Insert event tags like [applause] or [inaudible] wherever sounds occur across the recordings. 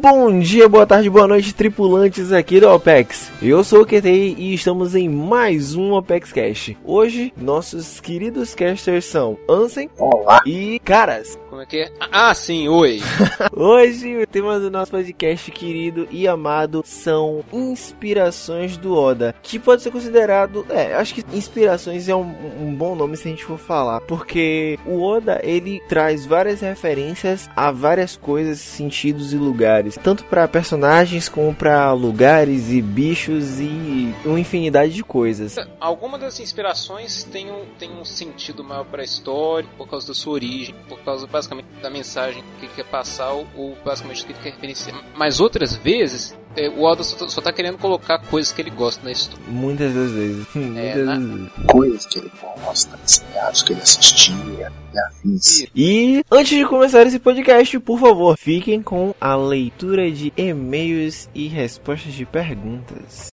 Bom dia, boa tarde, boa noite, tripulantes aqui do OPEX. Eu sou o QTI e estamos em mais um OPEX Cash. Hoje, nossos queridos casters são Ansem Olá. e Caras. Como é que é? Ah, sim, oi. [laughs] Hoje, o tema do nosso podcast querido e amado são inspirações do Oda, que pode ser considerado, é, acho que inspirações é um, um bom nome se a gente for falar, porque o Oda, ele traz várias referências a várias coisas, sentidos e lugares, tanto para personagens como para lugares e bichos e uma infinidade de coisas. Alguma das inspirações tem um, tem um sentido maior para a história, por causa da sua origem, por causa basicamente da mensagem que ele quer passar ou, basicamente do que ele quer referenciar. Mas outras vezes, é, o Oda só, só tá querendo colocar coisas que ele gosta na história. Muitas das vezes. [laughs] Muitas vezes. Coisas que ele gosta, seriados que ele assistia e afins. E antes de começar esse podcast, por favor, fiquem com a leitura de e-mails e respostas de perguntas.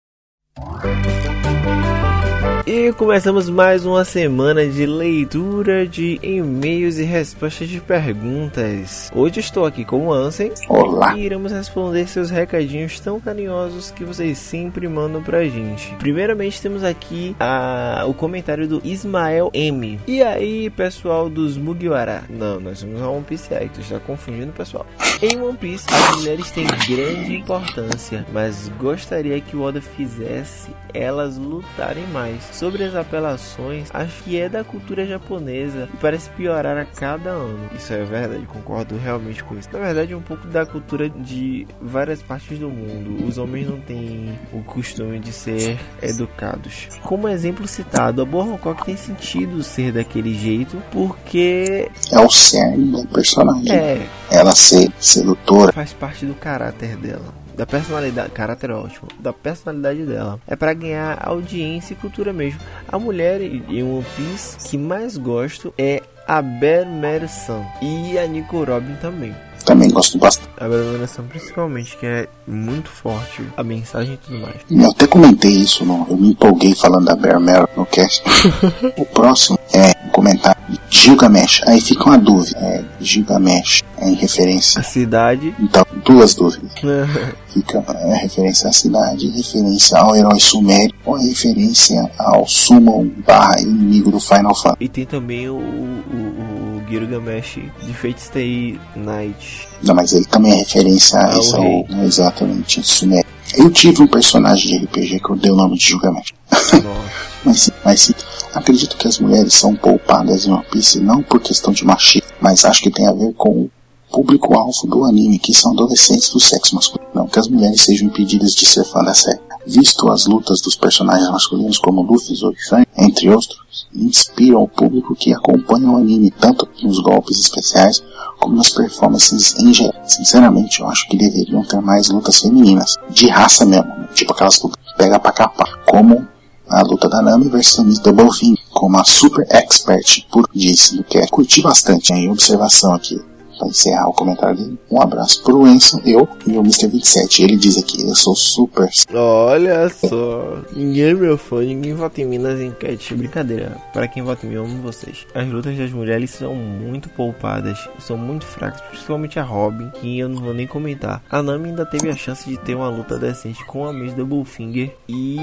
E começamos mais uma semana de leitura de e-mails e respostas de perguntas. Hoje estou aqui com o Ansem Olá. e iremos responder seus recadinhos tão carinhosos que vocês sempre mandam pra gente. Primeiramente temos aqui a, o comentário do Ismael M. E aí, pessoal dos Mugiwara? Não, nós somos a One Piece aí, tu está confundindo, pessoal. Em One Piece, as mulheres têm grande importância, mas gostaria que o Oda fizesse elas lutarem mais. Sobre as apelações, acho que é da cultura japonesa e parece piorar a cada ano. Isso é verdade, concordo realmente com isso. Na verdade, é um pouco da cultura de várias partes do mundo. Os homens não têm o costume de ser educados. Como exemplo citado, a Boa Hancock tem sentido ser daquele jeito porque É o cerne do personagem. é, Ela ser sedutora. faz parte do caráter dela. Da personalidade, caráter é ótimo, da personalidade dela. É pra ganhar audiência e cultura mesmo. A mulher em One Piece que mais gosto é a Bear San e a Nico Robin também. Também gosto bastante. A San principalmente, que é muito forte, a mensagem e tudo mais. Eu até comentei isso, no, eu me empolguei falando da Bear Mary no cast. [laughs] o próximo é um comentário de Gilgamesh. Aí fica uma dúvida. É, Gilgamesh é em referência. A cidade. Então, duas dúvidas. [laughs] Fica é, referência à cidade, referência ao herói sumério ou referência ao summon barra inimigo do Final Fantasy. e tem também o, o, o Gilgamesh de Fate Stay Night. Não, mas ele também é referência a Ao esse, ao, né, exatamente, sumério. Eu tive um personagem de RPG que eu dei o nome de Gilgamesh. [laughs] Mas mas sim, acredito que as mulheres são poupadas em One Piece não por questão de machismo, mas acho que tem a ver com o público-alvo do anime, que são adolescentes do sexo masculino. Não que as mulheres sejam impedidas de ser fã da série. Visto as lutas dos personagens masculinos como Luffy, e Sanji, entre outros, inspiram o público que acompanha o anime tanto nos golpes especiais como nas performances em geral. Sinceramente, eu acho que deveriam ter mais lutas femininas, de raça mesmo, né? tipo aquelas lutas pega pra capar, como a luta da Nami versus Miss Double Fing, como a Super Expert por disse que é. Curti bastante em observação aqui. Para encerrar o comentário dele, um abraço pro Enson, eu e o Mr. 27. Ele diz aqui, eu sou super. Olha só, ninguém é meu fã, ninguém vota em mim nas enquetes. Brincadeira, para quem vota em mim, eu amo vocês. As lutas das mulheres são muito poupadas, são muito fracas, principalmente a Robin, que eu não vou nem comentar. A Nami ainda teve a chance de ter uma luta decente com a Miss Doublefinger e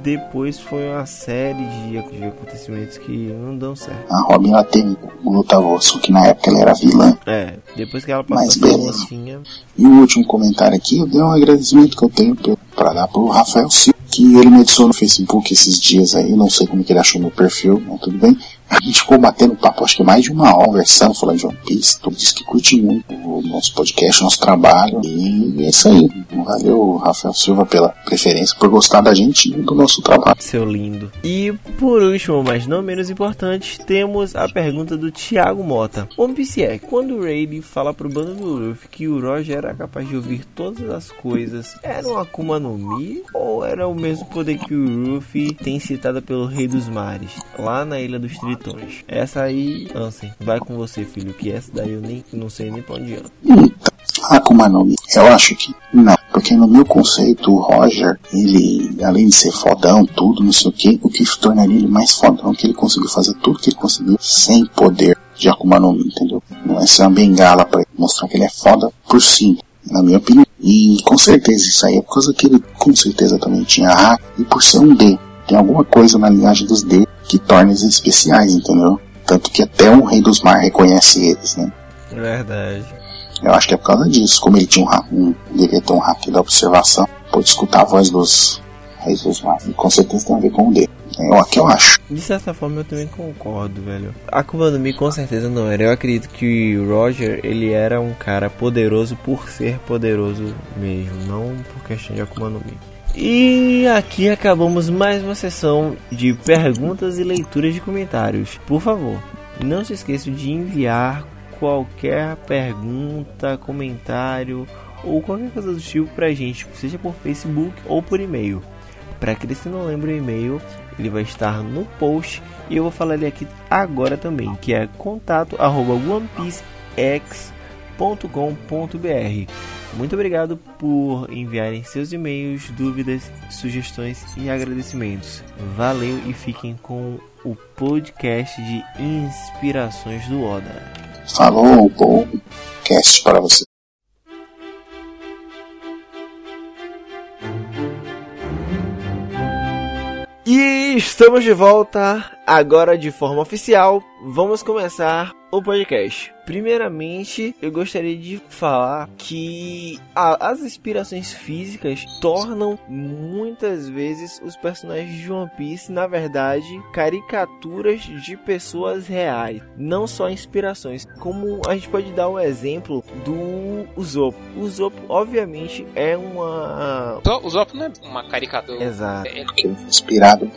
depois foi uma série de, acontecimentos que não dão certo. A Robin ela teve luta só que na época ela era vilã. É, depois que ela passou mocinha, E o último comentário aqui, eu dei um agradecimento que eu tenho para dar pro Rafael Silva, que ele me adicionou no Facebook esses dias aí, não sei como que ele achou meu perfil, mas tudo bem. A gente ficou batendo papo, acho que mais de uma hora, conversando, falando de One Piece. Tudo disse que curte muito o nosso podcast, o nosso trabalho. E é isso aí. Valeu, Rafael Silva, pela preferência, por gostar da gente e do nosso trabalho. seu lindo. E por último, mas não menos importante, temos a pergunta do Thiago Mota. One Piece é, quando o Rayleigh fala pro bando do Luffy que o Roger era capaz de ouvir todas as coisas, era um Akuma no Mi? Ou era o mesmo poder que o Luffy tem citado pelo Rei dos Mares, lá na Ilha dos Essa aí, Ansem, vai com você, filho, que essa daí eu nem não sei nem pra onde anda. Akuma no Mi, eu acho que não. Porque no meu conceito, o Roger, ele, além de ser fodão, tudo, não sei o que, o que tornaria ele mais fodão é que ele conseguiu fazer tudo que ele conseguiu sem poder de Akuma no Mi, entendeu? Não é ser uma bengala pra mostrar que ele é foda por si, na minha opinião. E com certeza isso aí é por causa que ele com certeza também tinha hack e por ser um D. Tem alguma coisa na linhagem dos D que torna eles especiais, entendeu? Tanto que até o Rei dos Mar reconhece eles, né? Verdade. Eu acho que é por causa disso. Como ele tinha um, hack, um devia ter um hack da observação, pode escutar a voz dos Reis dos Mar. E com certeza tem a ver com o D. É o que eu acho. De certa forma eu também concordo, velho. A no Mi com certeza não era. Eu acredito que o Roger, ele era um cara poderoso por ser poderoso mesmo, não por questão de Akuma no Mi. E aqui acabamos mais uma sessão de perguntas e leituras de comentários. Por favor, não se esqueça de enviar qualquer pergunta, comentário ou qualquer coisa do tipo pra gente, seja por Facebook ou por e-mail. Para aqueles que não lembram o e-mail, ele vai estar no post e eu vou falar ele aqui agora também, que é contato@onepiecex.com.br. Muito obrigado por enviarem seus e-mails, dúvidas, sugestões e agradecimentos. Valeu e fiquem com o podcast de inspirações do Oda. Falou, bom cast para você. E estamos de volta agora de forma oficial. Vamos começar o podcast. Primeiramente, eu gostaria de falar que a, as inspirações físicas tornam muitas vezes os personagens de One Piece, na verdade, caricaturas de pessoas reais, não só inspirações. Como a gente pode dar o um exemplo do Usopp. O Usopp, obviamente, é uma. O Usopp não é uma caricatura. Exato. É, inspirado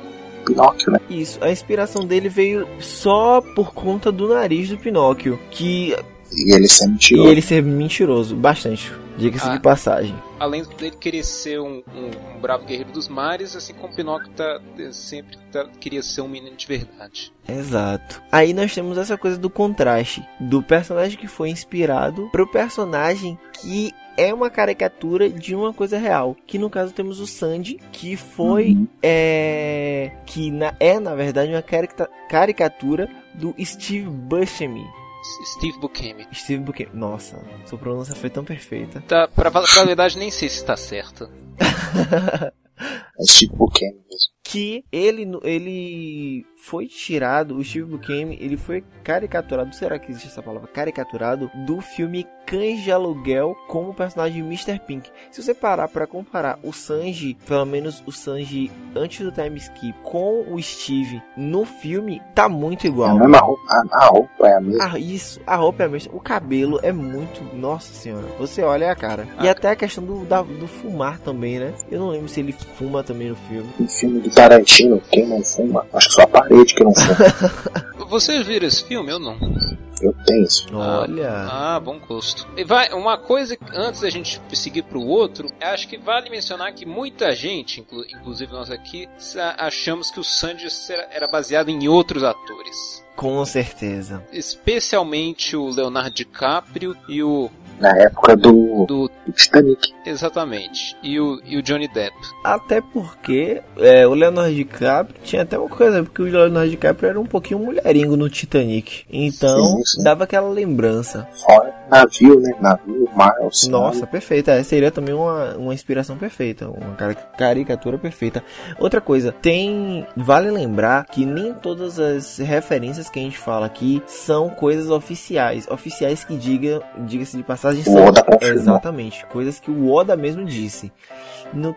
Pinóquio, né? Isso, a inspiração dele veio só por conta do nariz do Pinóquio, que e ele ser mentiroso. E ele ser mentiroso, bastante. Diga-se ah, de passagem. Além dele querer ser um, um, um, bravo guerreiro dos mares, assim como Pinóquio tá, sempre tá, queria ser um menino de verdade. Exato. Aí nós temos essa coisa do contraste do personagem que foi inspirado pro personagem que é uma caricatura de uma coisa real. Que no caso temos o Sandy, que foi. Uhum. É, que na, é na verdade uma caricatura do Steve Buscemi. Steve Buscemi. Steve Buscemi. Nossa, sua pronúncia foi tão perfeita. Tá, pra, pra verdade, nem sei se está certo. [laughs] é Steve Buscemi mesmo. Que ele, ele foi tirado, o Steve Buscemi, ele foi caricaturado, será que existe essa palavra? Caricaturado do filme Cães de Aluguel como o personagem Mr. Pink. Se você parar para comparar o Sanji, pelo menos o Sanji antes do time skip, com o Steve no filme, tá muito igual. É a roupa, a, roupa é a mesma. Ah, isso, a roupa é a mesma. O cabelo é muito, nossa senhora, você olha a cara. Ah, e até a questão do, da, do fumar também, né? Eu não lembro se ele fuma também no filme. No filme do Tarantino, quem não fuma? Acho que só a parede que não fuma. Vocês viram esse filme? Eu não. Eu penso. Olha. Ah, bom gosto. E vai, uma coisa antes da gente seguir pro outro, acho que vale mencionar que muita gente, inclu, inclusive nós aqui, achamos que o Sanji era baseado em outros atores. Com certeza. Especialmente o Leonardo DiCaprio e o na época do, do, do Titanic. Exatamente. E o, e o Johnny Depp. Até porque é, o Leonardo DiCaprio tinha até uma coisa, porque o Leonardo DiCaprio era um pouquinho mulheringo no Titanic. Então, sim, sim. dava aquela lembrança. Fora navio, né? Navio, mar, Nossa, perfeita. É, seria também uma, uma inspiração perfeita, uma caricatura perfeita. Outra coisa, tem. Vale lembrar que nem todas as referências que a gente fala aqui são coisas oficiais. Oficiais que diga, diga-se de passagem, são. Exatamente, coisas que o Oda mesmo disse. No,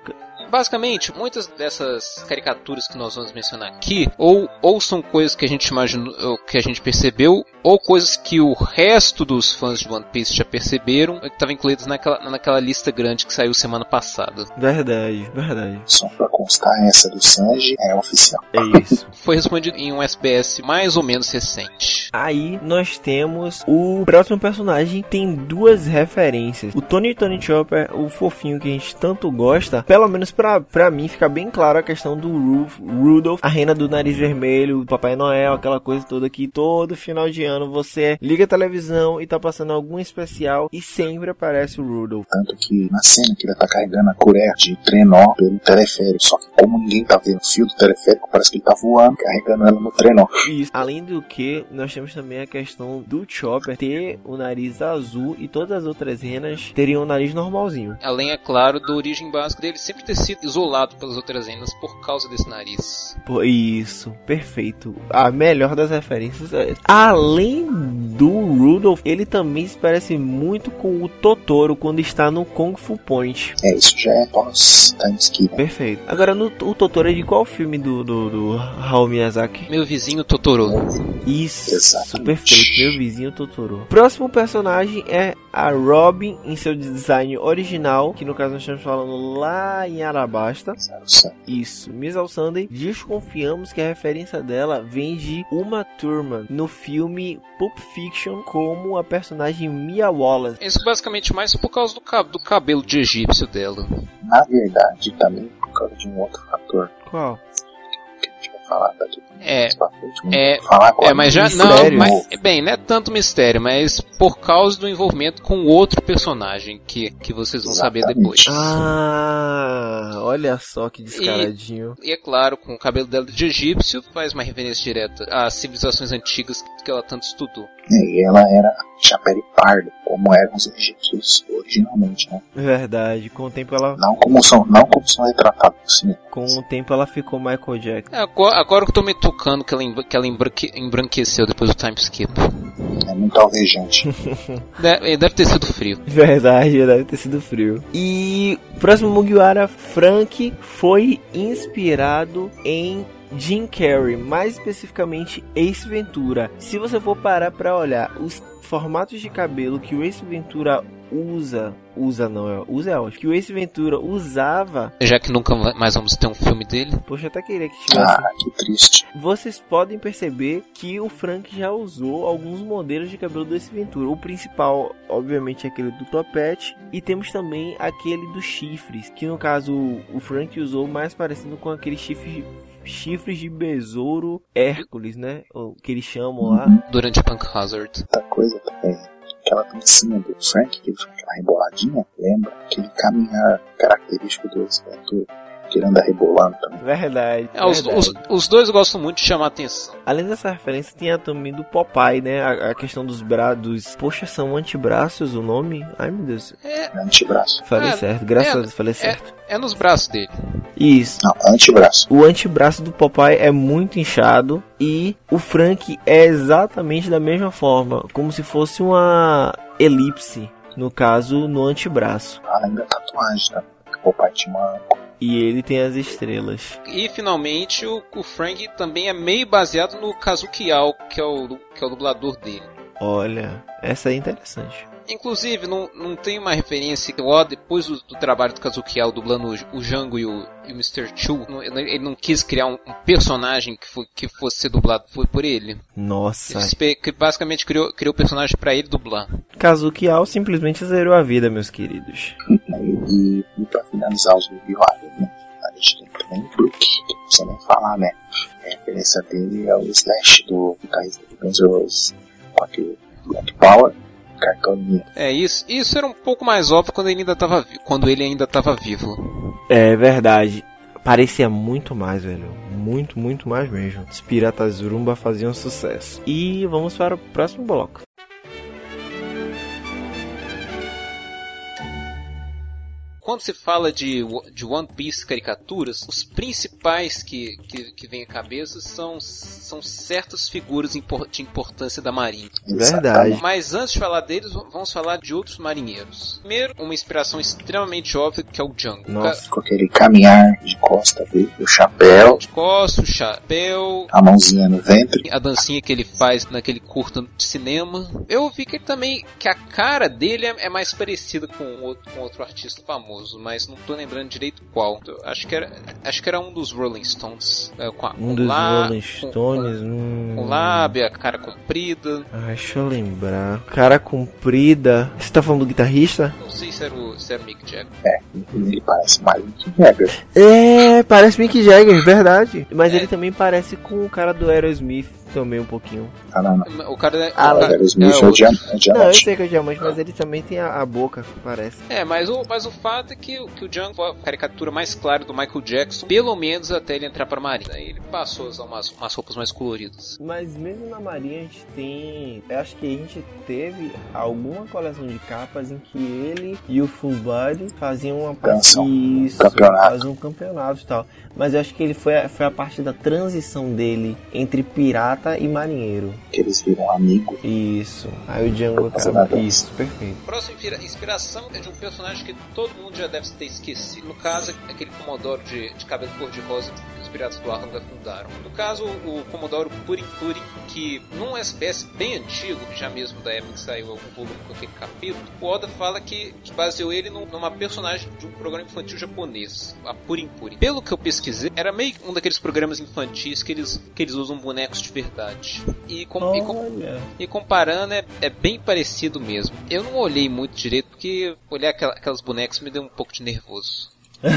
basicamente, muitas dessas caricaturas que nós vamos mencionar aqui, ou, ou são coisas que a gente imaginou, que a gente percebeu, ou coisas que o resto dos fãs de One Piece já perceberam, que estavam incluídas naquela, naquela lista grande que saiu semana passada. Verdade, verdade. Só pra constar, essa do Sanji é oficial. É isso. [laughs] Foi respondido em um SBS mais ou menos recente. Aí nós temos o próximo personagem, tem duas referências. O Tony Tony Chopper, o fofinho que a gente tanto gosta, pelo menos pra, pra mim ficar bem claro a questão do Ruf, Rudolph, a rena do nariz vermelho, Papai Noel, aquela coisa toda que todo final de ano você liga a televisão e tá passando algum especial e sempre aparece o Rudolph. Tanto que na cena que ele tá carregando a colher de trenó pelo teleférico, só que como ninguém tá vendo o fio do teleférico, parece que ele tá voando, carregando ela no trenó. Isso. Além do que, nós temos também a questão do Chopper ter o nariz azul e todas as outras renas teriam o nariz normalzinho. Além, é claro, da origem básica dele sempre ter sido isolado pelas outras renas por causa desse nariz. Isso, perfeito. A melhor das referências é essa. Além do Rudolph, ele também se parece muito com o Totoro quando está no Kung Fu Point. É, isso já é pós-time skip. né? Perfeito. Agora, no, o Totoro é de qual filme do, do, do Hayao Miyazaki? Meu vizinho Totoro. Isso, Exatamente. perfeito. Meu vizinho Totoro. Próximo personagem é a Robin em seu design original, que no caso nós estamos falando lá em Arabasta. Isso, Miss Al Sunday. Desconfiamos que a referência dela vem de Uma Thurman no filme Pulp Fiction como a personagem Mia Wallace. Isso basicamente mais por causa do, cab do cabelo de egípcio dela. Na verdade, também por causa de um outro fator Qual? Falar daqui É, pra frente. É, falar agora. É, mas já não, mas, bem, não é tanto mistério, mas por causa do envolvimento com outro personagem que, que vocês vão saber Exatamente. depois. Ah, olha só que descaradinho. E é claro, com o cabelo dela de egípcio, faz uma referência direta às civilizações antigas que ela tanto estudou. É, e ela era chapéu pardo, como eram os egípcios originalmente, né? Verdade. Com o tempo ela, Não como são, não como são retratados no cinema. com o tempo ela ficou Michael Jackson. É, agora, agora que eu tô me tocando que ela, que ela embranque- embranqueceu depois do time skip. É muito alvejante. [laughs] Deve, deve ter sido frio. Verdade, deve ter sido frio. E o próximo Mugiwara, Frank, foi inspirado em Jim Carrey, mais especificamente Ace Ventura. Se você for parar pra olhar os formatos de cabelo que o Ace Ventura usa, usa não, é, usa é ótimo, que o Ace Ventura usava, Já que nunca mais vamos ter um filme dele. poxa, eu até queria que tivesse Ah, que triste. vocês podem perceber que o Frank já usou alguns modelos de cabelo desse Ventura. O principal, obviamente, é aquele do topete. E temos também aquele dos chifres. Que no caso o Frank usou mais parecendo com aqueles chifres, chifres de besouro Hércules, né? O que eles chamam lá. Durante Punk Hazard. Outra coisa também, aquela dancinha do Frank, que ele aquela reboladinha, lembra aquele caminhar característico do Ace Ventura, que ele anda rebolando também. Verdade. É, os, verdade. os, os dois gostam muito de chamar atenção. Além dessa referência, tem a também do Popeye, né? A, a questão dos braços. Poxa, são antebraços o nome? Ai meu Deus. Antebraço. Falei É, certo, graças é, a Deus, falei certo. É nos braços dele. Isso. Não, antebraço. O antebraço do Popeye é muito inchado e o Frank é exatamente da mesma forma, como se fosse uma elipse, no caso, no antebraço. Além da tatuagem, tá? O pai E ele tem as estrelas. E finalmente o, o Frank também é meio baseado no Kazuki Ao, que é o, que é o dublador dele. Olha, essa é interessante. Inclusive, não, não tem uma referência que ó, depois do, do trabalho do Kazuki Ao dublando o, o Django e o, e o Mr. Chu, não- ele não quis criar um, um personagem que, foi, que fosse ser dublado foi por ele. Nossa, Ele basicamente criou, criou o personagem pra ele dublar. Kazuki Ao simplesmente zerou a vida, meus queridos. E, e pra finalizar os Mugiwara, né? A gente tem também o Brook, que não precisa nem falar, né? A referência dele é o Slash do guitarrista do Guns N' Roses, com aquele Black Power, cartoninha. É, isso, isso era um pouco mais óbvio quando ele ainda estava quando ele ainda estava vivo. É verdade. Parecia muito mais, velho. Muito, muito mais mesmo. Os piratas Urumba faziam sucesso. E vamos para o próximo bloco. Quando se fala de, de One Piece caricaturas, os principais que, que, que vêm à cabeça são, são certas figuras de importância da marinha. Verdade. Mas antes de falar deles, vamos falar de outros marinheiros. Primeiro, uma inspiração extremamente óbvia que é o Django. Nossa. Com aquele caminhar de costa dele, o chapéu, De costas, o chapéu, a mãozinha no ventre. a dancinha que ele faz naquele curta de cinema. Eu vi que ele também que a cara dele é, é mais parecida com outro, com outro artista famoso. Famoso, mas não tô lembrando direito qual. Acho que era, acho que era um dos Rolling Stones. É, com a, Um com dos lá- Rolling Stones. hum. Com, com lábia, cara comprida. Ah, deixa eu lembrar. Cara comprida. Você tá falando do guitarrista? Não sei se era o, se era o Mick Jagger. É, ele parece mais que Jagger. É, parece Mick Jagger, verdade. Mas É. ele também parece com o cara do Aerosmith também um pouquinho. Ah, não, não. O cara é. Ah, o cara- O Smith é, é, o o- Diam- é o Não, eu Diamante. sei que é o diamante, mas ele também tem a, a boca, parece. É, mas o, mas o fato é que, o- que o Django foi a caricatura mais clara do Michael Jackson, pelo menos até ele entrar pra Marinha. Aí ele passou a usar umas, umas roupas mais coloridas. Mas mesmo na Marinha a gente tem. Eu acho que a gente teve alguma coleção de capas em que ele e o Full Body faziam uma parte. Isso, Campeonato. faziam um campeonato e tal. Mas eu acho que ele foi, a- foi a parte da transição dele entre pirata e marinheiro. Que eles viram amigo. Isso. Aí o Django acaba. Isso, perfeito. Próxima inspira- inspiração é de um personagem que todo mundo já deve ter esquecido. No caso, aquele Comodoro de, de cabelo cor-de-rosa que os Piratas do Arkham fundaram. No caso, o Comodoro Purin Purin, que num SPS bem antigo, já mesmo da época que saiu algum volume com aquele capítulo, o Oda fala que, que baseou ele num- numa personagem de um programa infantil japonês, a Purin Purin. Pelo que eu pesquisei, era meio um daqueles programas infantis que eles, que eles usam bonecos de verdade. E, com, e com- e comparando, é, é bem parecido mesmo. Eu não olhei muito direito, porque olhar aquela- aquelas bonecas me deu um pouco de nervoso. [laughs]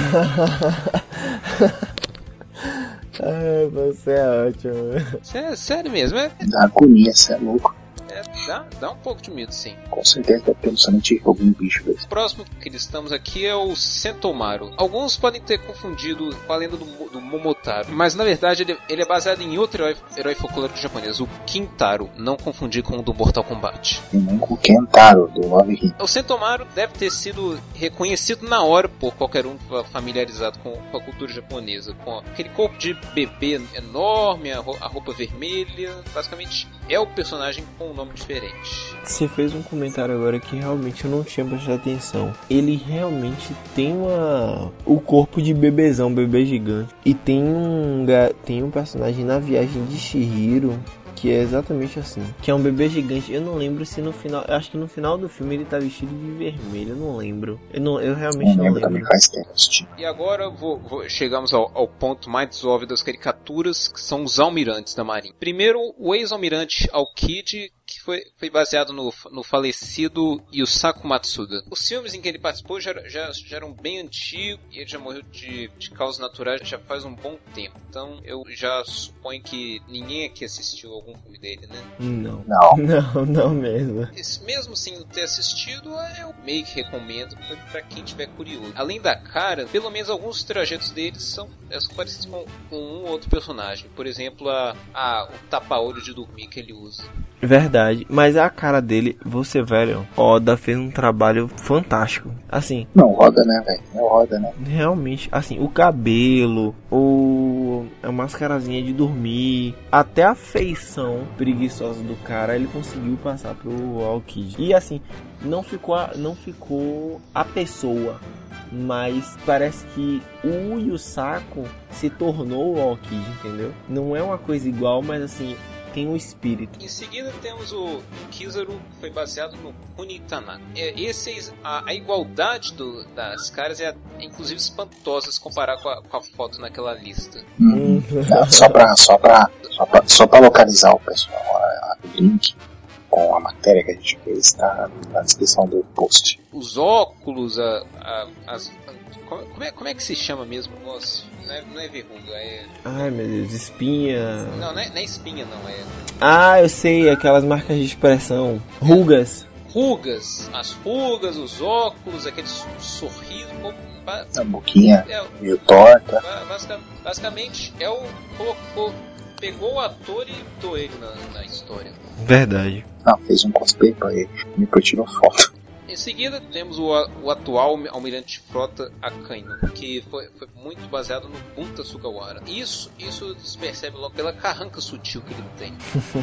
Ai, você é ótimo. Sé- sério mesmo, é, Dá agonia, você é louco. É- dá, dá um pouco de medo, sim. Com certeza deve ter no Silent algum bicho desse. O próximo que estamos aqui é o Sentomaru. Alguns podem ter confundido com a lenda do, do Momotaro, mas na verdade ele, ele é baseado em outro herói, herói folclórico japonês, o Kintaro, não confundir com o do Mortal Kombat. E nem com o Kentaro, do Love. O Sentomaru deve ter sido reconhecido na hora por qualquer um fa- familiarizado com, com a cultura japonesa. Com aquele corpo de bebê enorme, a, ro- a roupa vermelha. Basicamente é o personagem com um nome diferente. Você fez um comentário agora que realmente eu não tinha prestado atenção. Ele realmente tem uma o corpo de bebezão, bebê gigante. E tem um tem um personagem na viagem de Shihiro que é exatamente assim, que é um bebê gigante. Eu não lembro se no final, eu acho que no final do filme ele tá vestido de vermelho, eu não lembro. Eu não, eu realmente Não não lembro lembro. E agora vou- vou- chegamos ao, ao ponto mais óbvio das caricaturas, que são os almirantes da Marinha. Primeiro, o ex-almirante Aokiji, que foi, foi baseado no, no falecido Yusaku Matsuda. Os filmes em que ele participou já, já, já eram bem antigos e ele já morreu de, de causas naturais já faz um bom tempo. Então eu já suponho que ninguém aqui assistiu algum filme dele, né? Não. Não. [laughs] Não, não mesmo. Esse, mesmo sem ter assistido, eu meio que recomendo pra- pra quem tiver curioso. Além da cara, pelo menos alguns trajetos deles são, é, parecidos com, com um ou outro personagem. Por exemplo, a, a- o tapa-olho de dormir que ele usa. Verdade, mas a cara dele, você velho, Oda fez um trabalho fantástico. Assim, Não, roda, né, velho? É roda, né? Realmente, assim, o cabelo, o a mascarazinha de dormir, até a feição preguiçosa do cara, ele conseguiu passar pro Aokiji. E assim, não ficou a, não ficou a pessoa, mas parece que o Yusaku se tornou o Aokiji, entendeu? Não é uma coisa igual, mas assim, tem um espírito. Em seguida temos o Kizaru, que foi baseado no Kunitanaka. É, esse, a, a igualdade do- das caras é, é, inclusive espantosa se comparar com a, com a foto naquela lista. Hum. [laughs] Só pra, só pra, só pra, só pra localizar o pessoal, a- a- o link com a matéria que a gente fez está na descrição do post. Os óculos, a, a- as. Como, é, como é que se chama mesmo o negócio? Não é, não é verruga, é. Ai meu Deus, espinha. Não, não é, não é espinha, não, é. Ah, eu sei, aquelas marcas de expressão. Rugas. Rugas. As rugas, os óculos, aquele so- sorriso. A boquinha É, meio torta. ba- basica- basicamente é o. Colocou, pegou o ator e botou ele na, na história. Verdade. Não, fez um cosplay pra ele. Me tirou foto. Em seguida, temos o, o atual almirante de frota Akainu, que foi, foi muito baseado no Bunta Sugawara. Isso, isso se percebe logo pela carranca sutil que ele tem.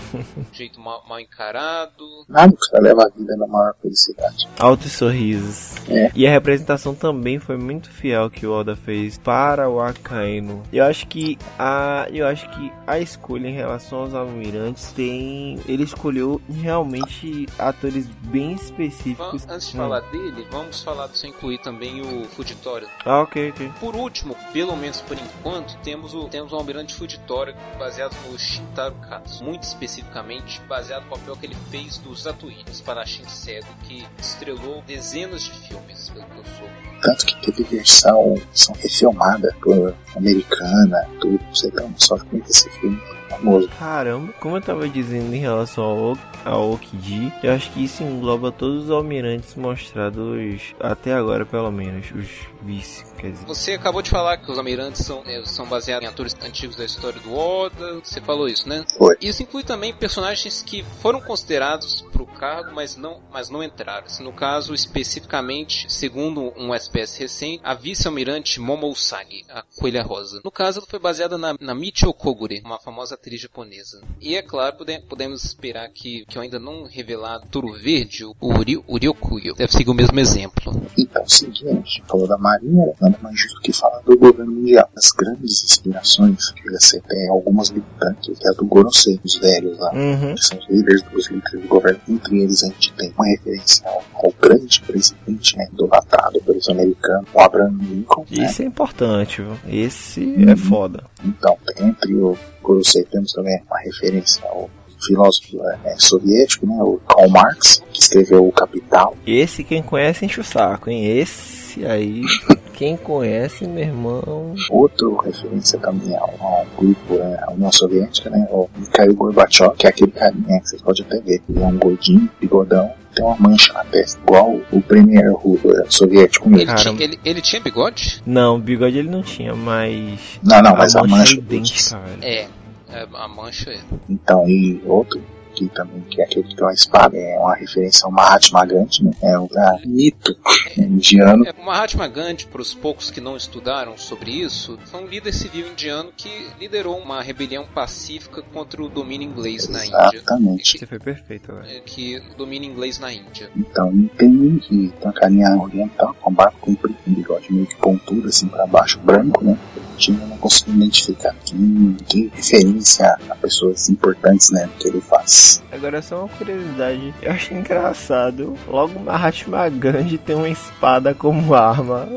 [laughs] Jeito mal, mal encarado. Nada, cara leva a vida na maior felicidade. Altos sorrisos. É. E a representação também foi muito fiel que o Oda fez para o Akainu. Eu acho que a eu acho que a escolha em relação aos almirantes tem ele escolheu realmente atores bem específicos. Antes de Hum. falar dele, vamos falar sem incluir também o Fugitório. Ah, ok, ok. Por último, pelo menos por enquanto, temos o, temos o Almirante Fugitório baseado no Shintaro Katsu. Muito especificamente, baseado no papel que ele fez dos Tatooine, espadachim cego, que estrelou dezenas de filmes, pelo que eu sou. Tanto que teve versão, versão refilmada por americana, tudo. Você dá uma sorte como esse filme é famoso. Caramba, como eu tava dizendo em relação ao, ao Okiji, eu acho que isso engloba todos os almirantes mostrados até agora, pelo menos, os vice, quer dizer. Você acabou de falar que os almirantes são, né, são baseados em atores antigos da história do Oda, você falou isso, né? Foi. Isso inclui também personagens que foram considerados para o cargo, mas não, mas não entraram. Assim, No caso, especificamente, segundo um SPS recente, a vice-almirante Momo Usagi, a Coelha Rosa. No caso, ela foi baseada na, na Michio Kogure, uma famosa atriz japonesa. E é claro, pode- podemos esperar que, que eu ainda não revelado Toro Verde, o Uri, Uriokuyo, deve seguir o mesmo exemplo. Então, seguinte, a gente falou da Marinha, nada mais justo que falar do governo mundial. As grandes inspirações, chega a ser até algumas militantes, que é a do Gorosei, os velhos lá. Uhum. que são os líderes dos líderes do governo. Entre eles a gente tem uma referência ao, ao grande presidente, né, idolatrado pelos americanos, o Abraham Lincoln, né? Isso é importante, viu? Esse é foda. Então, entre o Gorosei temos também uma referência ao filósofo é, soviético, né, o Karl Marx, que escreveu O Capital. Esse quem conhece enche o saco, hein? Esse aí, [laughs] quem conhece, meu irmão. Outro referência também ao, ao grupo, né, a União Soviética, né, o Mikhail Gorbachev, que é aquele carinha que vocês podem até ver. Ele é um gordinho, bigodão, tem uma mancha na testa, igual o premier ru- eh, soviético mesmo. Ele tinha, ele, ele tinha bigode? Não, bigode ele não tinha, mas. Não, não, mas a mancha mancha. é idêntica. É, é, a mancha é. Então, e outro que também, que é aquele que tem uma espada, é uma referência ao Mahatma Gandhi, né? É o da mito indiano. É, o Mahatma Gandhi, para os poucos que não estudaram sobre isso, foi um líder civil indiano que liderou uma rebelião pacífica contra o domínio inglês na Índia. Exatamente. Você foi perfeito, velho. É, Que domínio inglês na Índia. Então, tem um que tem uma carinha oriental, com barba comprido, com bigode meio que pontudo, assim pra baixo, branco, né? Tinha, eu não consigo identificar. Tem, tem referência a pessoas importantes, né? Que ele faz. Agora só uma curiosidade, eu achei engraçado. Logo Mahatma Gandhi tem uma espada como arma.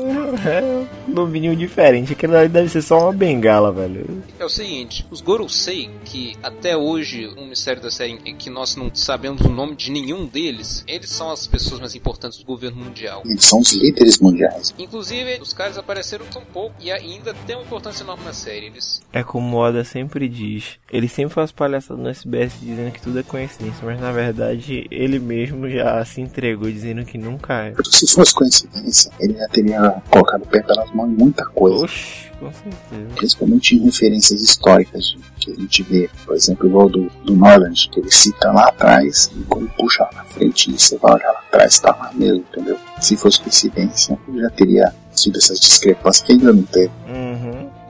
É um domínio diferente. Aquilo ali deve ser só uma bengala, velho. É o seguinte, os Gorosei, que até hoje, um mistério da série em que nós não sabemos o nome de nenhum deles, eles são as pessoas mais importantes do governo mundial. Eles são os líderes mundiais. Inclusive, os caras apareceram tão pouco e ainda tem uma importância enorme na série. Eles É como o Oda sempre diz. Ele sempre faz palhaçada no SBS dizendo que tudo é coincidência, mas na verdade ele mesmo já se entregou dizendo que nunca é. Se fosse coincidência, ele já teria colocado o pé pelas mãos em muita coisa. Oxi, com certeza. principalmente em referências históricas de- que a gente vê, por exemplo, igual do, do Norland, que ele cita lá atrás, e quando puxa lá na frente, você vai olhar lá atrás, tá lá mesmo, entendeu? Se fosse coincidência, já teria sido essas discrepâncias que ainda não teve.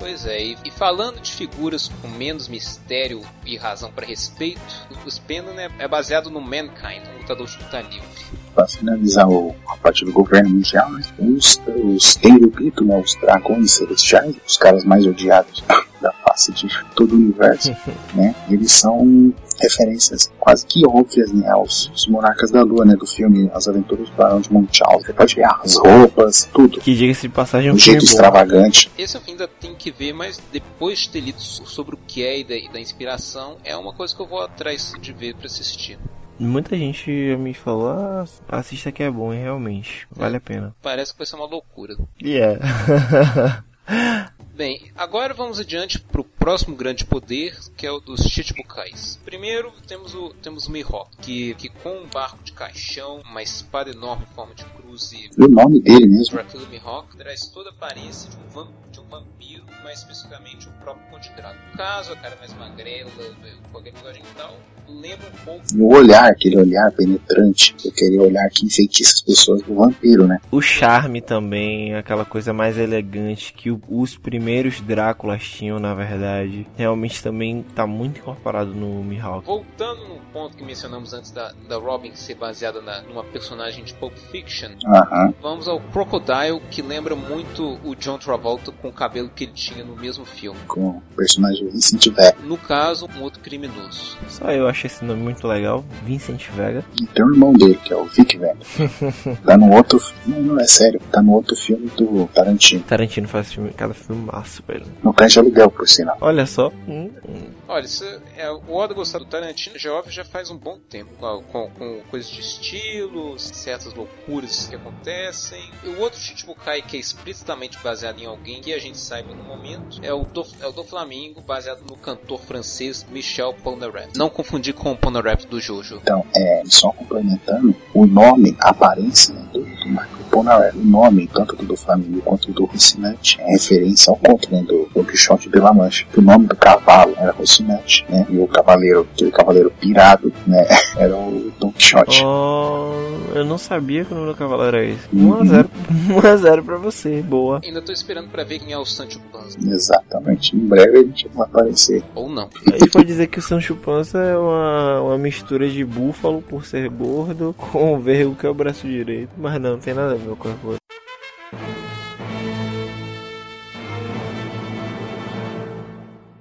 Pois é, e, e falando de figuras com menos mistério e razão para respeito, o Spendon é, é baseado no Mankind, um lutador de luta livre. Para finalizar o, a parte do governo mundial, né, os, os Tenryubito, né, os dragões celestiais, os caras mais odiados [laughs] da face de todo o universo, [laughs] né, eles são referências quase que óbvias né, aos, aos monarcas da lua, né, do filme As Aventuras do Barão de Munchausen. Você pode ver as roupas, tudo, Que diga-se de passagem um o filme jeito extravagante. Esse eu ainda tenho que ver, mas depois de ter lido so- sobre o que é e da, e da inspiração, é uma coisa que eu vou atrás de ver para assistir. Muita gente me falou, ah, assista que é bom, e realmente, vale a pena. Parece que vai ser uma loucura. E é. [laughs] Bem, agora vamos adiante para o próximo grande poder, que é o dos Chichibukais. Primeiro temos o temos o Mihawk, que, que com um barco de caixão, uma espada enorme em forma de cruz e o nome dele mesmo, Dracula Mihawk traz toda a aparência de um, vam- de um vampiro, mais especificamente o próprio Conde Drácula. No caso, a cara mais magrela, com aquele bigode e tal, lembra um pouco e o olhar, aquele olhar penetrante, aquele olhar que enfeitiça as pessoas do vampiro, né? O charme também, aquela coisa mais elegante que os primeiros Dráculas tinham, na verdade, realmente também tá muito incorporado no Mihawk. Voltando no ponto que mencionamos antes da, da Robin ser baseada na, numa personagem de Pulp Fiction, Aham. Vamos ao Crocodile, que lembra muito o John Travolta com o cabelo que ele tinha no mesmo filme. Com o personagem Vincent Vega. No caso, um outro criminoso. Só eu achei esse nome muito legal, Vincent Vega. E tem o irmão dele, que é o Vic Vega. [laughs] tá no outro. Não, não é sério. Tá no outro filme do Tarantino. Tarantino faz filme, cada filme massa, velho. No Cães de Aluguel, por sinal. Olha só. Hum, hum. Olha, isso é, o Oda gostar do Tarantino jovem já faz um bom tempo, com, com, com coisas de estilos, certas loucuras que acontecem. E o outro Chichibukai que é explicitamente baseado em alguém que a gente saiba no momento é o do, é o do Flamingo, baseado no cantor francês Michel Polnareff. Não confundir com o Polnareff do Jojo. Então, é, só complementando, o nome, a aparência né, do, do Michael o nome, tanto do, Flamengo quanto do Rocinante, é referência ao conto né, do Don Quixote de La Mancha, o nome do cavalo era Rocinante, né, e o cavaleiro, aquele cavaleiro pirado, né, [laughs] era o Quixote. Oh, eu não sabia que o nome do cavalo era esse. Uhum. 1x0 1x0 pra você, boa. Ainda tô esperando pra ver quem é o Sancho Panza. Exatamente, em breve a gente vai aparecer. Ou não. A gente pode dizer que o Sancho Panza é uma, uma mistura de búfalo por ser gordo com o vergo que é o braço direito. Mas não, não tem nada a ver com a coisa.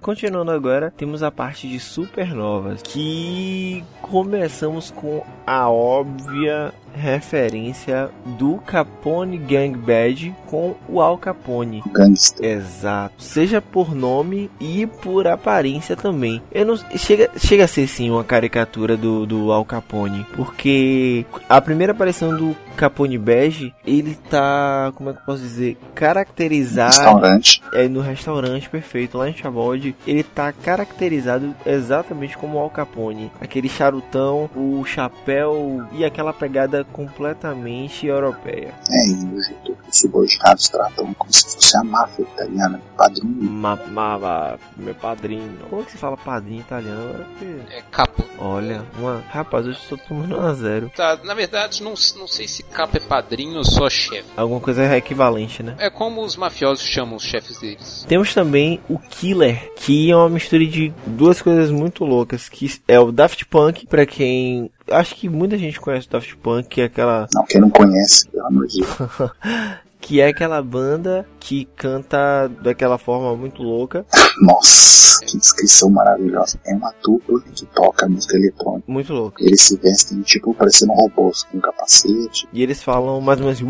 Continuando agora, temos a parte de supernovas, que começamos com a óbvia referência do Capone Gang Badge com o Al Capone. Gangster. Exato. Seja por nome e por aparência também. Eu não chega, chega a ser sim uma caricatura do, do Al Capone, porque a primeira aparição do Capone Badge, ele tá, como é que eu posso dizer, caracterizado Restaurante. é no restaurante perfeito lá em Chabod, ele tá caracterizado exatamente como o Al Capone, aquele charutão, o chapéu e aquela pegada completamente europeia. É, e o jeito que os subordinados tratam como se fosse a máfia italiana, padrinho. Ma, ma, ma- meu padrinho. Como que se fala padrinho italiano? Agora que- É capo. Olha, uma, rapaz, eu estou tomando 1 a 0. Tá, na verdade, não, não sei se capa é padrinho ou só chefe. Alguma coisa é equivalente, né? É como os mafiosos chamam os chefes deles. Temos também o Killer, que é uma mistura de duas coisas muito loucas, que é o Daft Punk, pra quem acho que muita gente conhece o Daft Punk, que é aquela Não, quem não conhece, pelo amor de Deus. [laughs] que é aquela banda que canta daquela forma muito louca, Nossa, que descrição maravilhosa. É uma dupla que toca música eletrônica. muito louca. Eles se vestem tipo parecendo robôs, com capacete. E eles falam mais ou menos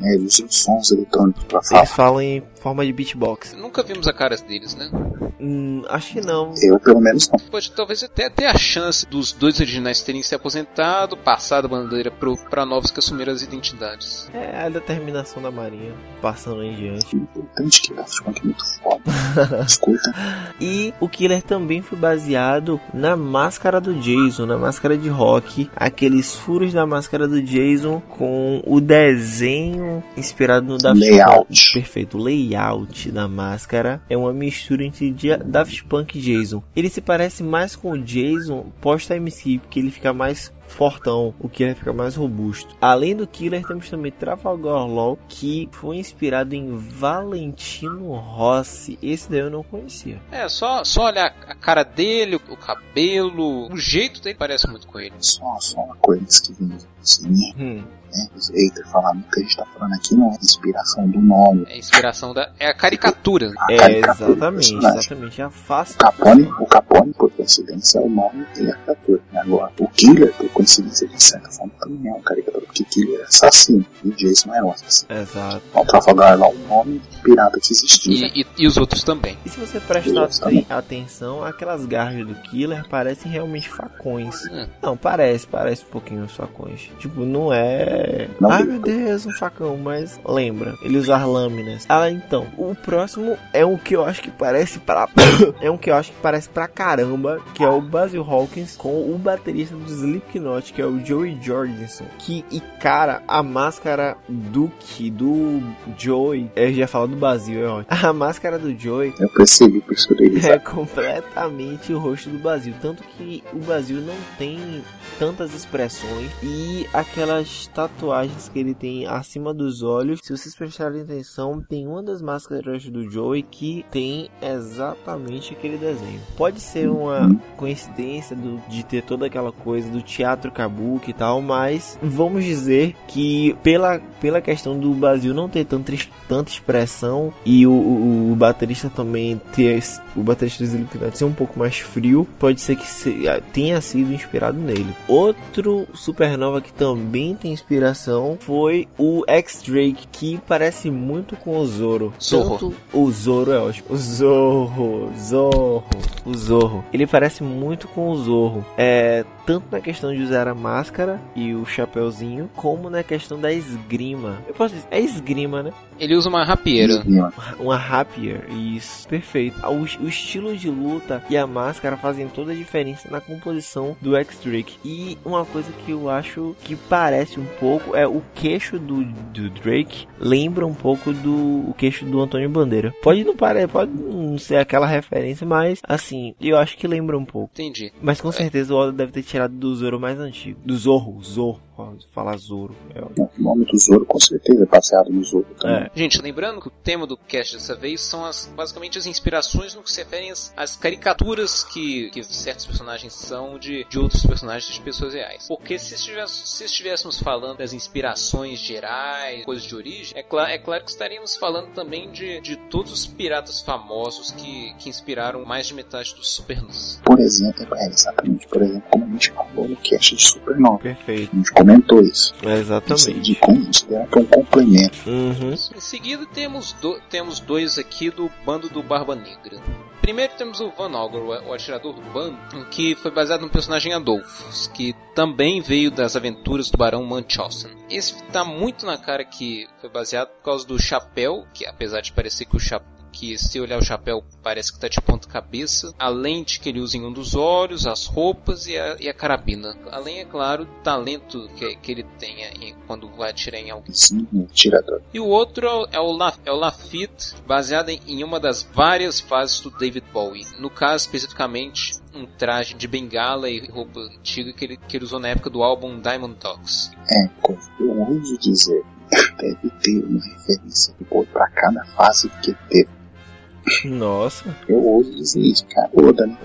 Né? Eles usam sons eletrônicos pra falar. eles falam em forma de beatbox. Nunca vimos a cara deles, né? Hum, acho que não. Eu, pelo menos, não. Pode talvez até ter a chance dos dois originais terem se aposentado, passado a bandeira pro, pra novos que assumiram as identidades. É a determinação da Marinha, passando em diante. Importante é que Punk é muito foda. [laughs] Escuta. E o Killer também foi baseado na máscara do Jason, na máscara de rock, aqueles furos da máscara do Jason com o desenho inspirado no Daft Layout. Punk. Perfeito, o layout da máscara é uma mistura entre Daft Punk e Jason. Ele se parece mais com o Jason pós-time skip, porque ele fica mais fortão, o Killer fica mais robusto. Além do Killer, temos também Trafalgar Law, que foi inspirado em Valentino Rossi. Esse daí eu não conhecia. É, só, só olhar a cara dele, o cabelo, o jeito dele parece muito com ele. Só, só uma coisa que vem assim, Hum. né? Os haters falaram que a gente tá falando aqui não é inspiração do nome. É a inspiração da. É a caricatura. A É, caricatura exatamente, exatamente. A face. O Capone, o Capone, por coincidência, é o nome e a caricatura. Agora, o Killer, por coincidência, de certa forma, é uma caricatura, porque Killer é assassino e o Jason é um assassino. Exato. O Trafalgar lá, o nome pirata que existiu. E, e, e os outros também. E se você prestar aten- atenção, aquelas garras do Killer parecem realmente facões. Hum. Não, parece, parece um pouquinho os facões. Tipo, não é. Não. Ai meu Deus, um facão, mas lembra. Ele usa as lâminas. Ah, então. O próximo é um que eu acho que parece pra. [coughs] é um que eu acho que parece pra caramba. Que é o Basil Hawkins com o baterista do Slipknot, que é o Joey Jordison. Que, e cara, a máscara do que do Joey. Eu já falo do Basil, é ótimo. A máscara do Joey Eu percebi, dei é completamente o rosto do Brasil. Tanto que o Brasil não tem tantas expressões e aquelas tatuagens que ele tem acima dos olhos. Se vocês prestarem atenção, tem uma das máscaras do Joey que tem exatamente aquele desenho. Pode ser uma coincidência do- de ter toda aquela coisa do teatro kabuki e tal, mas vamos dizer que pela, pela questão do Brasil não ter tanta, tanta expressão e o, o, o baterista também ter o baterista do Slipknot ser um pouco mais frio, pode ser que se, tenha sido inspirado nele. Outro supernova que também tem inspiração foi o X-Drake, que parece muito com o Zoro. Zorro. Tanto o Zoro é ótimo. O Zorro, Zorro, o Zorro. Ele parece muito com o Zorro. É, tanto na questão de usar a máscara e o chapéuzinho, como na questão da esgrima. Eu posso dizer, é esgrima, né? Ele usa uma rapieira. Uma rapier, isso, perfeito. O, o estilo de luta e a máscara fazem toda a diferença na composição do X-Drake. E uma coisa que eu acho que parece um pouco é o queixo do, do Drake lembra um pouco do o queixo do Antônio Bandeira. Pode não parecer, pode não ser aquela referência, mas assim, eu acho que lembra um pouco. Entendi. Mas com certeza o Oda deve ter tirado do Zoro mais antigo. Do Zorro, Zorro. Falar Zoro. É o nome do Zoro com certeza é baseado no Zoro também. É. Gente, lembrando que o tema do cast dessa vez são as, basicamente as inspirações no que se referem às, às caricaturas que, que certos personagens são de, de outros personagens de pessoas reais. Porque se, estivéssemos, se estivéssemos falando das inspirações gerais, coisas de origem, é, cl é claro que estaríamos falando também de, de todos os piratas famosos que, que inspiraram mais de metade dos Supernus. Por exemplo, é, exatamente, por exemplo, como a gente falou no cast de Supernova. Perfeito. A gente comentou isso. É exatamente. De considerar que é um complemento. Uhum. Em seguida temos, do, temos dois aqui do bando do Barba Negra. Primeiro temos o Van Augur, o atirador do bando, que foi baseado no personagem Adolphus, que também veio das aventuras do Barão Munchausen. Esse está muito na cara que foi baseado por causa do chapéu, que apesar de parecer que o chapéu que se olhar o chapéu parece que está de ponta cabeça, a lente que ele usa em um dos olhos, as roupas e a, e a carabina. Além, é claro, do talento que, que ele tenha em, quando vai atirar em alguém. Sim, tirador. E o outro é o, La, é o Lafitte, baseado em, em uma das várias fases do David Bowie. No caso, especificamente, um traje de bengala e roupa antiga que ele, que ele usou na época do álbum Diamond Dogs. É, eu ouso dizer, [laughs] deve ter uma referência para cada fase que teve. Nossa. Eu ouso dizer isso, cara. Oda, né?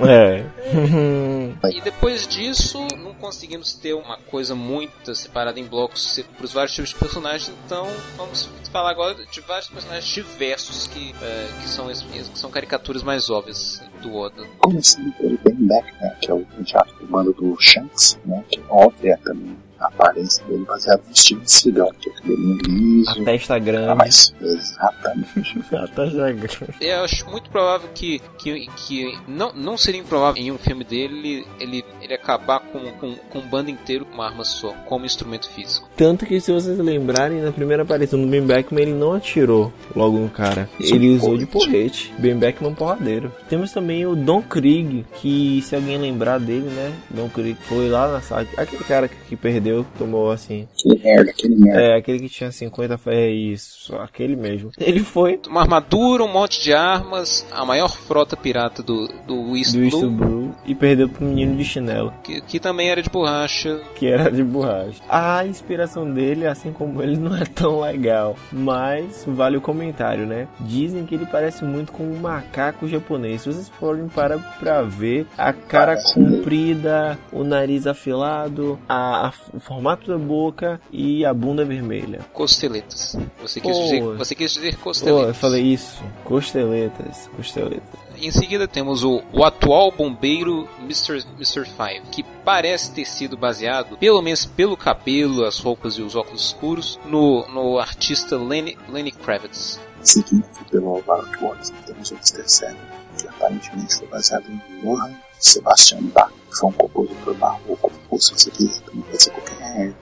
É. e depois disso, não conseguimos ter uma coisa muito separada em blocos para os vários tipos de personagens, então vamos falar agora de vários personagens diversos que, é, que, são, que são caricaturas mais óbvias do Oda. Começando pelo Ben Beck, né, que é o teatro do bando do Shanks, né, que é óbvio é também a aparência dele baseada no estilo de Seagal, que é cabelinho liso. A testa grande. Ah, mas, exatamente. [laughs] a testa grande. Eu acho muito provável que, que, que não, não seria improvável em um filme dele ele, ele acabar com, com, com um bando inteiro com uma arma só, como instrumento físico. Tanto que se vocês lembrarem, na primeira aparição do Ben Beckman, ele não atirou logo no cara. Ele usou de porrete. Ben Beckman porradeiro. Temos também o Don Krieg, que se alguém lembrar dele, né? Don Krieg foi lá na sala. Aquele cara que, que perdeu tomou assim. Aquele merda, aquele merda. É, aquele que tinha 50 foi é isso, aquele mesmo. [laughs] Ele foi. Uma armadura, um monte de armas, a maior frota pirata do, do East, do Blue, East Blue. E perdeu pro menino de chinelo. Que, que também era de borracha. Que era de borracha. A inspiração dele, assim como ele, não é tão legal. Mas vale o comentário, né? Dizem que ele parece muito com um macaco japonês. Vocês forem para pra ver, a cara comprida, o nariz afilado, a, a o formato da boca e a bunda vermelha. Costeletas. Você quis, dizer, você quis dizer costeletas. Pô, eu falei isso. Costeletas. Costeletas. Em seguida temos o, o atual bombeiro Mr. Mr. Five, que parece ter sido baseado, pelo menos pelo cabelo, as roupas e os óculos escuros, no, no artista Lenny, Lenny Kravitz. Seguindo pelo Baroque Watts, temos o Mr. Seven, que aparentemente foi baseado em Johann Sebastian Bach, que foi um compositor barroco, ou se você quiser, também pode ser qualquer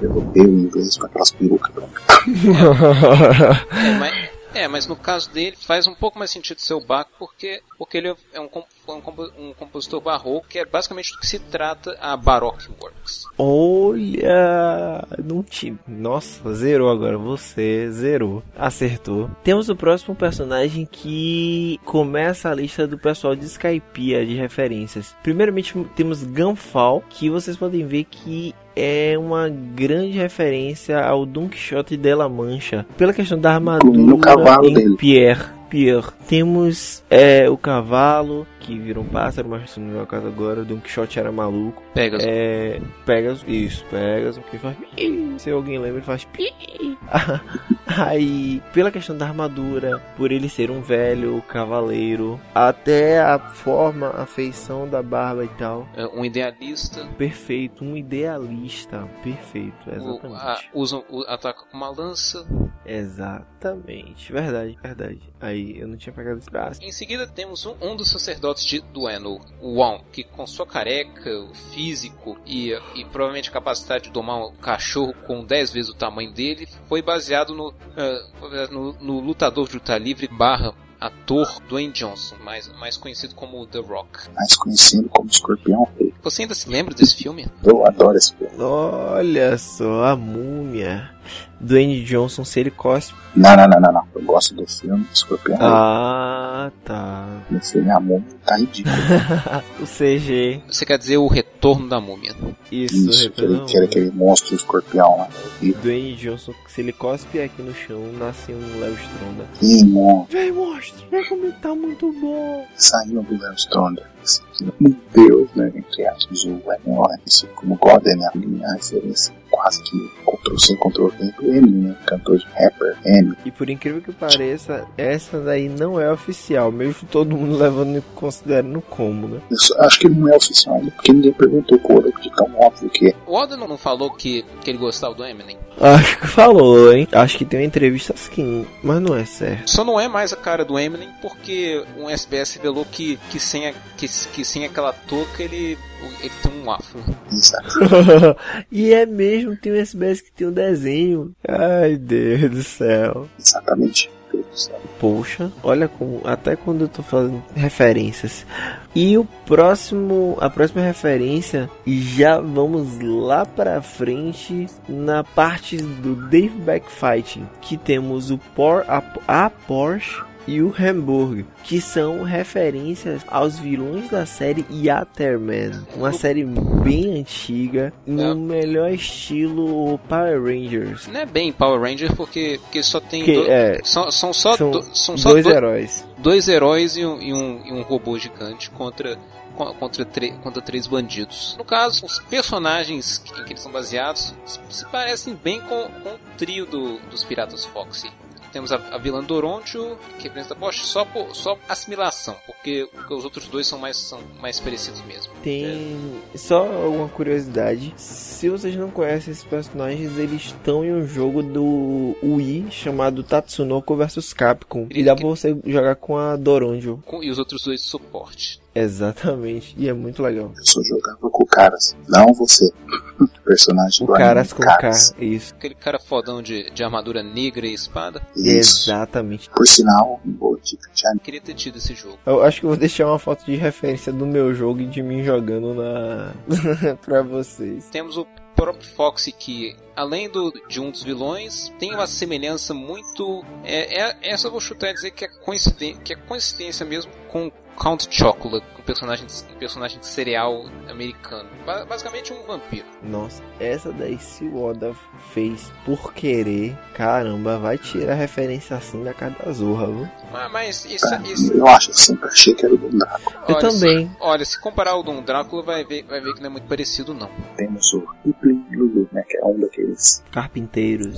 europeu, inglês, com aquelas perucas brancas. [laughs] é, mas é, mas no caso dele faz um pouco mais sentido ser o Bach porque, porque ele é um, um, um compositor barroco que é basicamente do que se trata a Baroque Works. Olha! Não tinha. Nossa, zerou agora. Você zerou. Acertou. Temos o próximo personagem que começa a lista do pessoal de Skypiea de referências. Primeiramente temos Ganfal, que vocês podem ver que é uma grande referência ao Don Quixote de la Mancha, pela questão da armadura em dele. Pierre Pierre. Temos é, o cavalo, que vira um pássaro, mas no meu caso agora, o Don Quixote era maluco. Pegasus. É. Pegasus, isso, Pegasus, que faz. pi. Se alguém lembra, ele faz. pi. [laughs] Aí, pela questão da armadura, por ele ser um velho cavaleiro, até a forma, a feição da barba e tal, É, um idealista. perfeito, um idealista, perfeito, O, exatamente. a, usa, o, ataca com uma lança. Exatamente, verdade, verdade. Aí eu não tinha pegado esse braço. Em seguida temos um, um dos sacerdotes de Dueno, o Wong, que com sua careca, o físico e, e provavelmente a capacidade de domar um cachorro com 10 vezes o tamanho dele, foi baseado no, baseado no, no lutador de luta livre barra ator Dwayne Johnson, mais, mais conhecido como The Rock. Mais conhecido como Escorpião Rei. Você ainda se lembra desse filme? Eu adoro esse filme. Olha só, a múmia. Dwayne Johnson, se ele cospe. Não, não, não, não, não. Eu gosto do filme Escorpião. Ah, tá. No filme a múmia tá ridículo. [laughs] o CG. Você quer dizer o retorno da múmia? Isso, Isso, que ele, retorno. que era aquele monstro escorpião lá. E Dwayne Johnson, se ele cospe aqui no chão, nasce um Léo Stronda. que monstro Vem, monstro, vem como tá muito bom. saindo do Léo Stronda. Esse Meu Deus, né? Entre aspas, o Ellen Lawrence como God, né? A referência quase que Ctrl-C, Ctrl-V do Eminem, né? Cantor de rapper, Eminem. E por incrível que pareça, essa daí não é oficial, mesmo todo mundo levando e considerando como, né? Eu acho que não é oficial ainda, porque ninguém perguntou o Oda, de tão óbvio que é. O Oda não não falou que, que ele gostava do Eminem? Acho que falou, hein? Acho que tem uma entrevista assim, mas não é certo. Só não é mais a cara do Eminem porque um SBS revelou que, que, sem, a, que, que sem aquela touca ele, ele tem um afro. Exato. [laughs] e é mesmo, tem um SBS que tem um desenho. Ai, Deus do céu. Exatamente. Deus do céu. Poxa, olha como até quando eu tô fazendo referências. E o próximo, a próxima referência, já vamos lá pra frente na parte do Dave Back Fighting, que temos o Por, a, a Porsche e o Hamburg, que são referências aos vilões da série Yatterman, uma série bem antiga, no melhor estilo Power Rangers. Não é bem Power Ranger porque, porque só tem. Que, do- é, são, são só, são do- são só dois do- heróis. dois heróis e um, e um, e um robô gigante contra, co- contra, contra três bandidos. No caso, os personagens em que eles são baseados se, se parecem bem com, com o trio do- dos Piratas Foxy. Temos a, a vilã Doroncho, que representa Bosch, só por só assimilação, porque, porque os outros dois são mais, são mais parecidos mesmo. Tem só uma curiosidade. Se vocês não conhecem esses personagens, eles estão em um jogo do Wii chamado Tatsunoko vs Capcom. E dá pra você jogar com a Doronjo. Com- e os outros dois de suporte. [laughs] Exatamente. E é muito legal. Eu só jogava com caras, não você. [laughs] Personagem O do anime, caras com K. Isso. Aquele cara fodão de, de armadura negra e espada. Isso. Exatamente. Por sinal, boa dica de anime. Queria ter tido esse jogo. Eu acho que vou deixar uma foto de referência do meu jogo e de mim jogando na [laughs] pra vocês. Temos o próprio Foxy que, além do, de um dos vilões, tem uma semelhança muito. É, é, essa eu vou chutar e dizer que é, coincidência, que é coincidência mesmo com Count Chocula, um personagem, um personagem de serial americano. Ba- basicamente um vampiro. Nossa, essa daí se o Oda fez por querer, caramba, vai tirar referência assim da cara da Zorra, viu? Mas, mas isso, Pra isso, Eu acho, eu sempre achei que era do Draco. Eu olha, também. Se, olha, se comparar o Dom Drácula, vai ver, vai ver que não é muito parecido, não. Temos o Piplin Lulu, né? Que é um daqueles Carpinteiros.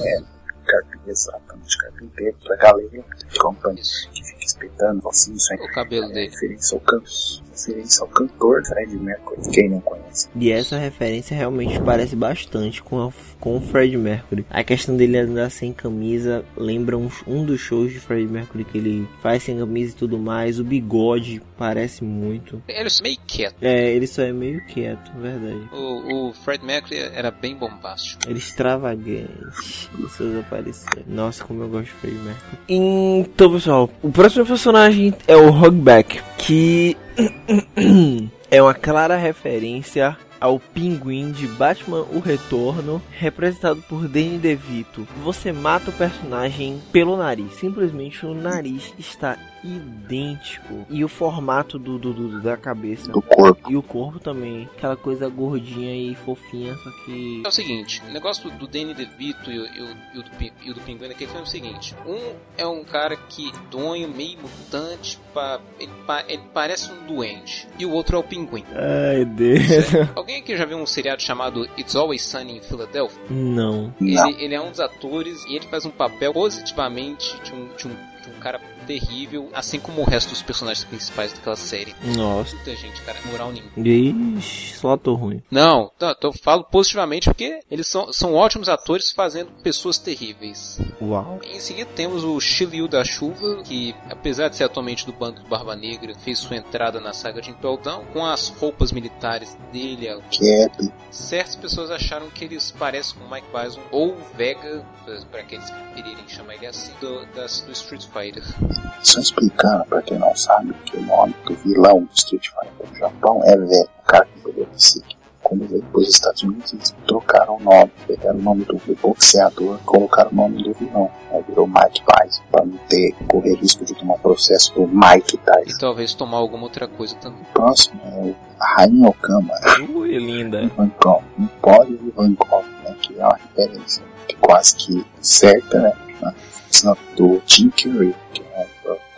Carpinteiros, exatamente, carpinteiros da galera de companhia Isso. que fica espetando assim, isso aí. O cabelo É dele. referência ao, can... referência ao cantor Fred Mercury, quem não conhece. E essa referência realmente parece bastante com, a- com o Fred Mercury. A questão dele andar sem camisa lembra um, um dos shows de Fred Mercury que ele faz sem camisa e tudo mais. O bigode parece muito. Ele é meio quieto. É, ele só é meio quieto, verdade. O, o Fred Mercury era bem bombástico. Ele extravagante seus aparecimentos. Nossa, como eu gosto de Fred Mercury. Então, pessoal, o próximo personagem é o Hogback, que é uma clara referência ao pinguim de Batman O Retorno, representado por Danny DeVito. Você mata o personagem pelo nariz, simplesmente o nariz está idêntico. E o formato do, do, do- da cabeça. Do corpo. E o corpo também. Aquela coisa gordinha e fofinha, só que. É o seguinte, o negócio do, do Danny DeVito e, o- e o, e o do, e o do Pinguim filme é o seguinte. Um é um cara que donho, meio mutante, pa- ele, pa- ele parece um doente. E o outro é o Pinguim. Ai, Deus. Alguém aqui já viu um seriado chamado It's Always Sunny em Philadelphia? Não. Não. Ele, ele é um dos atores e ele faz um papel positivamente de um, de um, de um cara terrível, assim como o resto dos personagens principais daquela série. Nossa. Muita gente, cara, moral nenhuma. Ixi, só tô ruim. Não, não, eu falo positivamente porque eles são, são ótimos atores fazendo pessoas terríveis. Uau. Em seguida temos o Shiryu da Chuva, que apesar de ser atualmente do bando do Barba Negra, fez sua entrada na saga de Impel Down com as roupas militares dele. Cap. Certas pessoas acharam que eles parecem com o Mike Bison ou Vega, para aqueles que preferirem chamar ele assim, do, das, do Street Fighter. Só explicando pra quem não sabe que o nome do vilão do Street Fighter no Japão é Vega, o cara que o Psique. Quando veio para os Estados Unidos, eles trocaram o nome, pegaram o nome do boxeador, colocaram o nome do vilão. Aí virou Mike Tyson, pra não ter, correr risco de tomar processo do Mike E Tyson. talvez tomar alguma outra coisa também. O próximo é o Rainha Okama, Ui, linda. Vankov, Empório de Vankov, né, que é uma referência que quase que certa, né, do Jim Carrey, que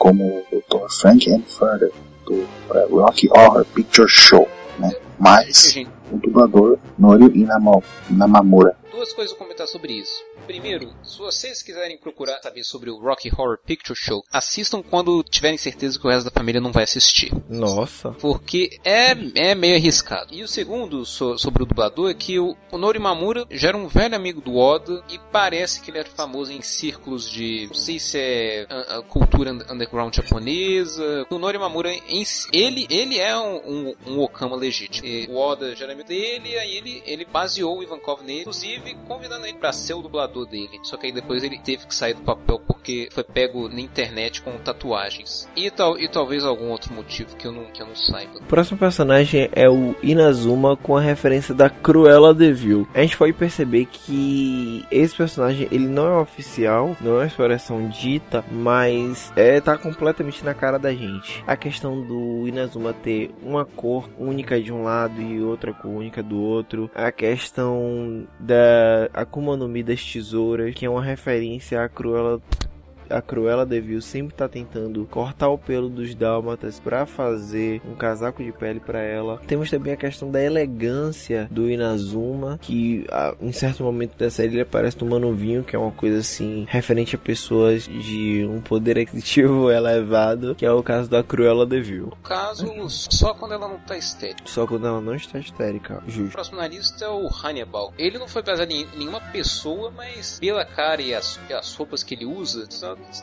como o Dr. Frank Further do uh, Rocky Horror Picture Show, né, mas o dublador Norio Inama- Inamamura. duas coisas a comentar sobre isso. Primeiro, se vocês quiserem procurar saber sobre o Rocky Horror Picture Show, assistam quando tiverem certeza que o resto da família não vai assistir. Nossa. Porque é, é meio arriscado. E o segundo so- sobre o dublador é que o, o Nori Mamura já era um velho amigo do Oda e parece que ele era famoso em círculos de, não sei se é a, a cultura un- underground japonesa. O Nori Mamura, em ele, ele é um, um, um Okama legítimo. E o Oda já era amigo dele, aí ele, ele baseou o Ivankov nele, inclusive convidando ele pra ser o dublador dele. Só que aí depois ele teve que sair do papel porque foi pego na internet com tatuagens. E, tal, e talvez algum outro motivo que eu não, que eu não saiba. O próximo personagem é o Inazuma com a referência da Cruella de Vil. A gente pode perceber que esse personagem ele não é oficial, não é uma expressão dita, mas é tá completamente na cara da gente. A questão do Inazuma ter uma cor única de um lado e outra cor única do outro, a questão da Akuma no Mi das tesouras, que é uma referência à Cruella a Cruella de Vil sempre tá tentando cortar o pelo dos dálmatas para fazer um casaco de pele para ela. Temos também a questão da elegância do Inazuma, que ah, em certo momento da série ele aparece tomando vinho, que é uma coisa assim referente a pessoas de um poder [laughs] aquisitivo elevado, que é o caso da Cruella de Vil. No caso, só quando ela não tá histérica. Só quando ela não está histérica, O justo. próximo na lista é o Hannibal. Ele não foi baseado em nenhuma pessoa, mas pela cara e as, e as roupas que ele usa,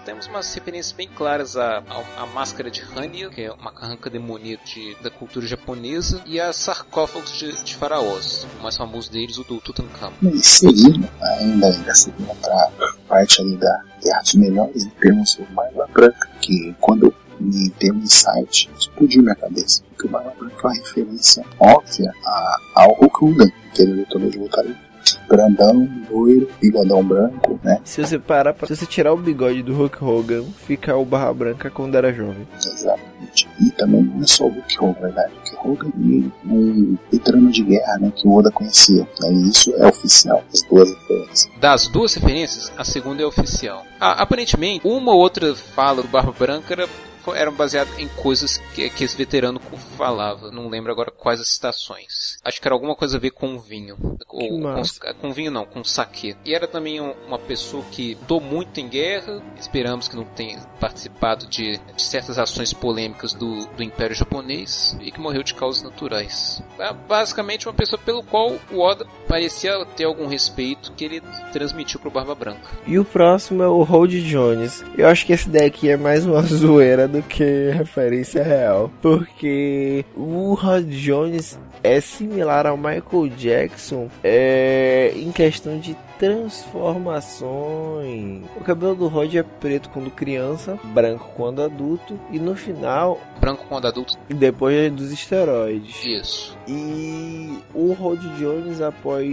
temos umas referências bem claras à, à, à máscara de Hania, que é uma carranca demoníaca de, da cultura japonesa, e a sarcófagos de, de faraós. O mais famoso deles, o do Tutankhamon. E seguindo, ainda, ainda seguindo pra parte ali da dos Melhores, temos o Barba Branca, que quando me deu um insight, explodiu minha cabeça. Porque o Barba Branca é uma referência óbvia a, ao Hulk Hogan, aquele lutador de luta livre. Grandão, loiro, bigodão branco, né? Se você parar, pra- se você tirar o bigode do Hulk Hogan, fica o Barra Branca quando era jovem. Exatamente. E também não é só o Hulk Hogan, na verdade. O Hulk Hogan e um veterano de guerra, né? Que o Oda conhecia. Né, E isso é oficial, as duas referências. Das duas referências, a segunda é oficial. Ah, aparentemente, uma ou outra fala do Barba Branca era, eram baseadas em coisas que, que esse veterano falava. Não lembro agora quais as citações. Acho que era alguma coisa a ver com vinho. Ou, com, massa. com vinho não, com saque. E era também um- uma pessoa que lutou muito em guerra. Esperamos que não tenha participado de, de certas ações polêmicas do, do Império Japonês. E que morreu de causas naturais. É basicamente uma pessoa pelo qual o Oda parecia ter algum respeito que ele transmitiu pro Barba Branca. E o próximo é o Hold Jones. Eu acho que esse daqui é mais uma [laughs] zoeira do que referência real. Porque o Rod Jones é similar ao Michael Jackson é, em questão de transformações. O cabelo do Rod é preto quando criança, branco quando adulto e no final Branco quando adulto. depois dos esteroides. Isso. E o Rod Jones após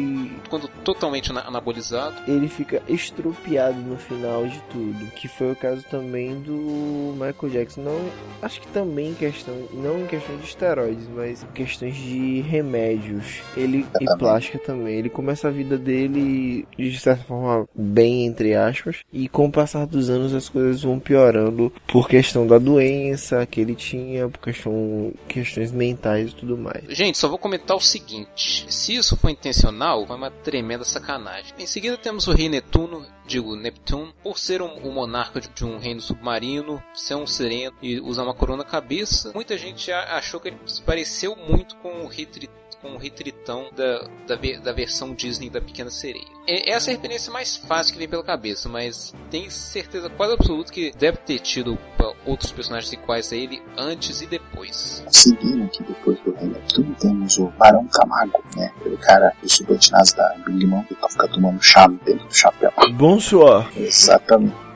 Quando totalmente ana- anabolizado. ele fica estrupiado no final de tudo, que foi o caso também do Michael Jackson. Não, acho que também em questão, não em questão de esteroides, mas em questões de remédios. Ele e plástica também. Ele começa a vida dele de certa forma bem entre aspas, e com o passar dos anos as coisas vão piorando por questão da doença que ele tinha, por questão questões mentais e tudo mais. Gente, só vou comentar o seguinte: se isso foi intencional, foi uma tremenda sacanagem. Em seguida temos o rei Netuno, digo Neptune, por ser um, o monarca de, de um reino submarino, ser um sereno e usar uma coroa na cabeça. Muita gente achou que ele se pareceu muito com o rei Tri- com o rei Tritão da, da, da versão Disney da Pequena Sereia. É, essa é a referência mais fácil que vem pela cabeça, mas tenho certeza quase absoluta que deve ter tido outros personagens iguais a ele antes e depois. Seguindo aqui depois do Rei Neptuno, temos o Barão Camago, né? Aquele cara dos subordinados da Big Mom que tá fica tomando chá dentro do chapéu. Bonsoir. Exatamente.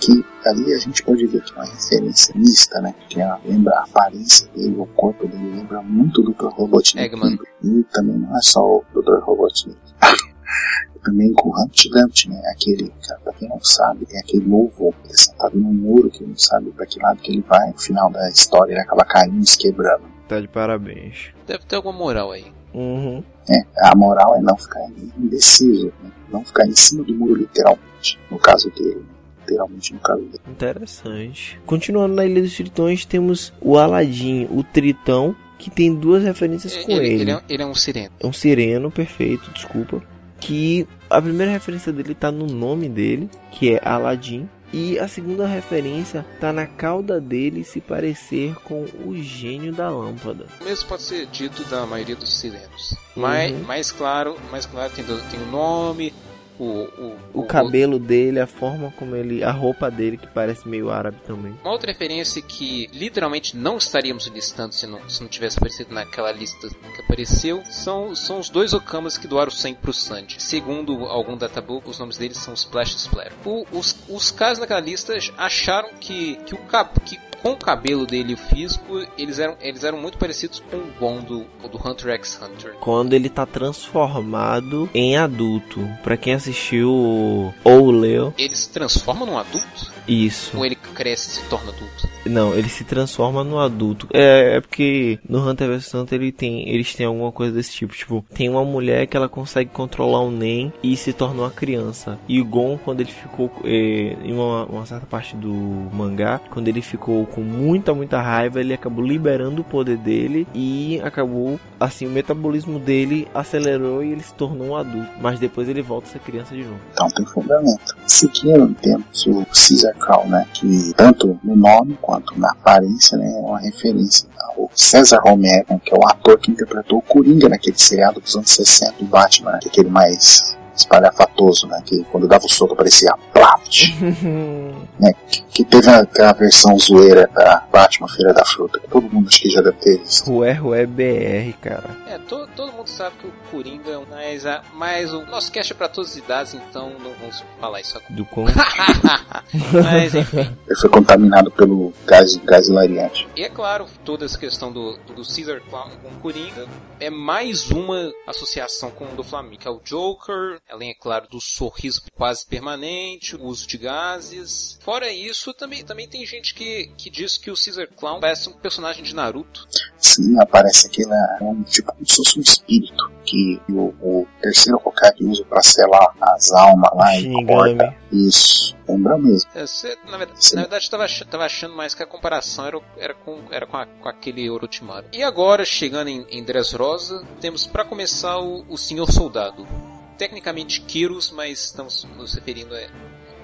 Que ali a gente pode ver que é uma referência mista, né? Que ela lembra a aparência dele, o corpo dele lembra muito do Dr. Robotnik. Eggman. E também não é só o Dr. Robotnik. [laughs] também com o Humpty Dumpty, né? Aquele, cara, pra quem não sabe, tem aquele novo, ele é sentado num muro que não sabe pra que lado que ele vai. No final da história ele acaba caindo e se quebrando. Tá de parabéns. Deve ter alguma moral aí. Uhum. É, a moral é não ficar indeciso, né? Não ficar em cima do muro literalmente. No caso dele, né? Literalmente no caso dele. Interessante. Continuando na Ilha dos Tritões, temos o Aladim, o Tritão, que tem duas referências com Ele, ele. ele é, ele é um sireno. É um sireno, perfeito, desculpa. Que a primeira referência dele tá no nome dele, que é Aladim. E a segunda referência tá na cauda dele se parecer com o gênio da lâmpada. O mesmo pode ser dito da maioria dos sirenos. Mas, Uhum. mais claro, mais claro tem, tem o nome, o, o, O cabelo dele, a forma como ele. a roupa dele, que parece meio árabe também. Uma outra referência que literalmente não estaríamos listando se não, se não tivesse aparecido naquela lista que apareceu são, são os dois Okamas que doaram sangue pro Sandy. Segundo algum databook, os nomes deles são Splash Splatter. O- os, os caras naquela lista acharam que, que, o, cab- que com o cabelo dele e o físico, eles eram, eles eram muito parecidos com o Gon do, do Hunter x Hunter. Quando ele tá transformado em adulto. Pra quem assistiu o ou leu, Ele se transforma num adulto? isso. Ou ele cresce e se torna adulto? Não, ele se transforma no adulto. É, é porque no Hunter vs Hunter ele tem, eles têm alguma coisa desse tipo. Tipo, tem uma mulher que ela consegue controlar o Nen e se torna uma criança. E o Gon, quando ele ficou é, em uma, uma certa parte do mangá, quando ele ficou com muita, muita raiva, ele acabou liberando o poder dele e acabou, assim, o metabolismo dele acelerou e ele se tornou um adulto. Mas depois ele volta a ser criança de novo. Então tem fundamento. Seguindo, temos o Caesar né? Que tanto no nome quanto na aparência, né? É uma referência ao César Romero, né, que é o ator que interpretou o Coringa naquele seriado dos anos 60 do Batman, né, é aquele mais espalhafatoso, né? Que quando dava o soco parecia Plaft, [laughs] né? Que, que teve aquela versão zoeira da Batman Feira da Fruta, que todo mundo acho que já deve ter visto. Rué Rué BR, cara. É, to, todo mundo sabe que o Coringa é. Mas, a- mas o nosso cast é pra todas as idades, então não vamos falar isso agora. Do [laughs] com mas enfim. Ele foi contaminado pelo gás, gás hilariante. E é claro, toda essa questão do, do Caesar Clown com o Coringa é mais uma associação com o do Flamengo, que é o Joker, além, é claro, do sorriso quase permanente, o uso de gases. Fora isso, também, também tem gente que, que diz que o Caesar Clown parece um personagem de Naruto. Sim, aparece aquele é um tipo como se fosse um espírito que o, o terceiro Hokage usa pra selar as almas lá e corta. Isso, lembra mesmo. É, Você, na verdade, na verdade estava ach- tava achando mais que a comparação era, era, com, era com, a- com aquele Orochimaru. E agora, chegando em, em Dressrosa, temos para começar o, o Senhor Soldado. Tecnicamente Kyrus, mas estamos nos referindo a,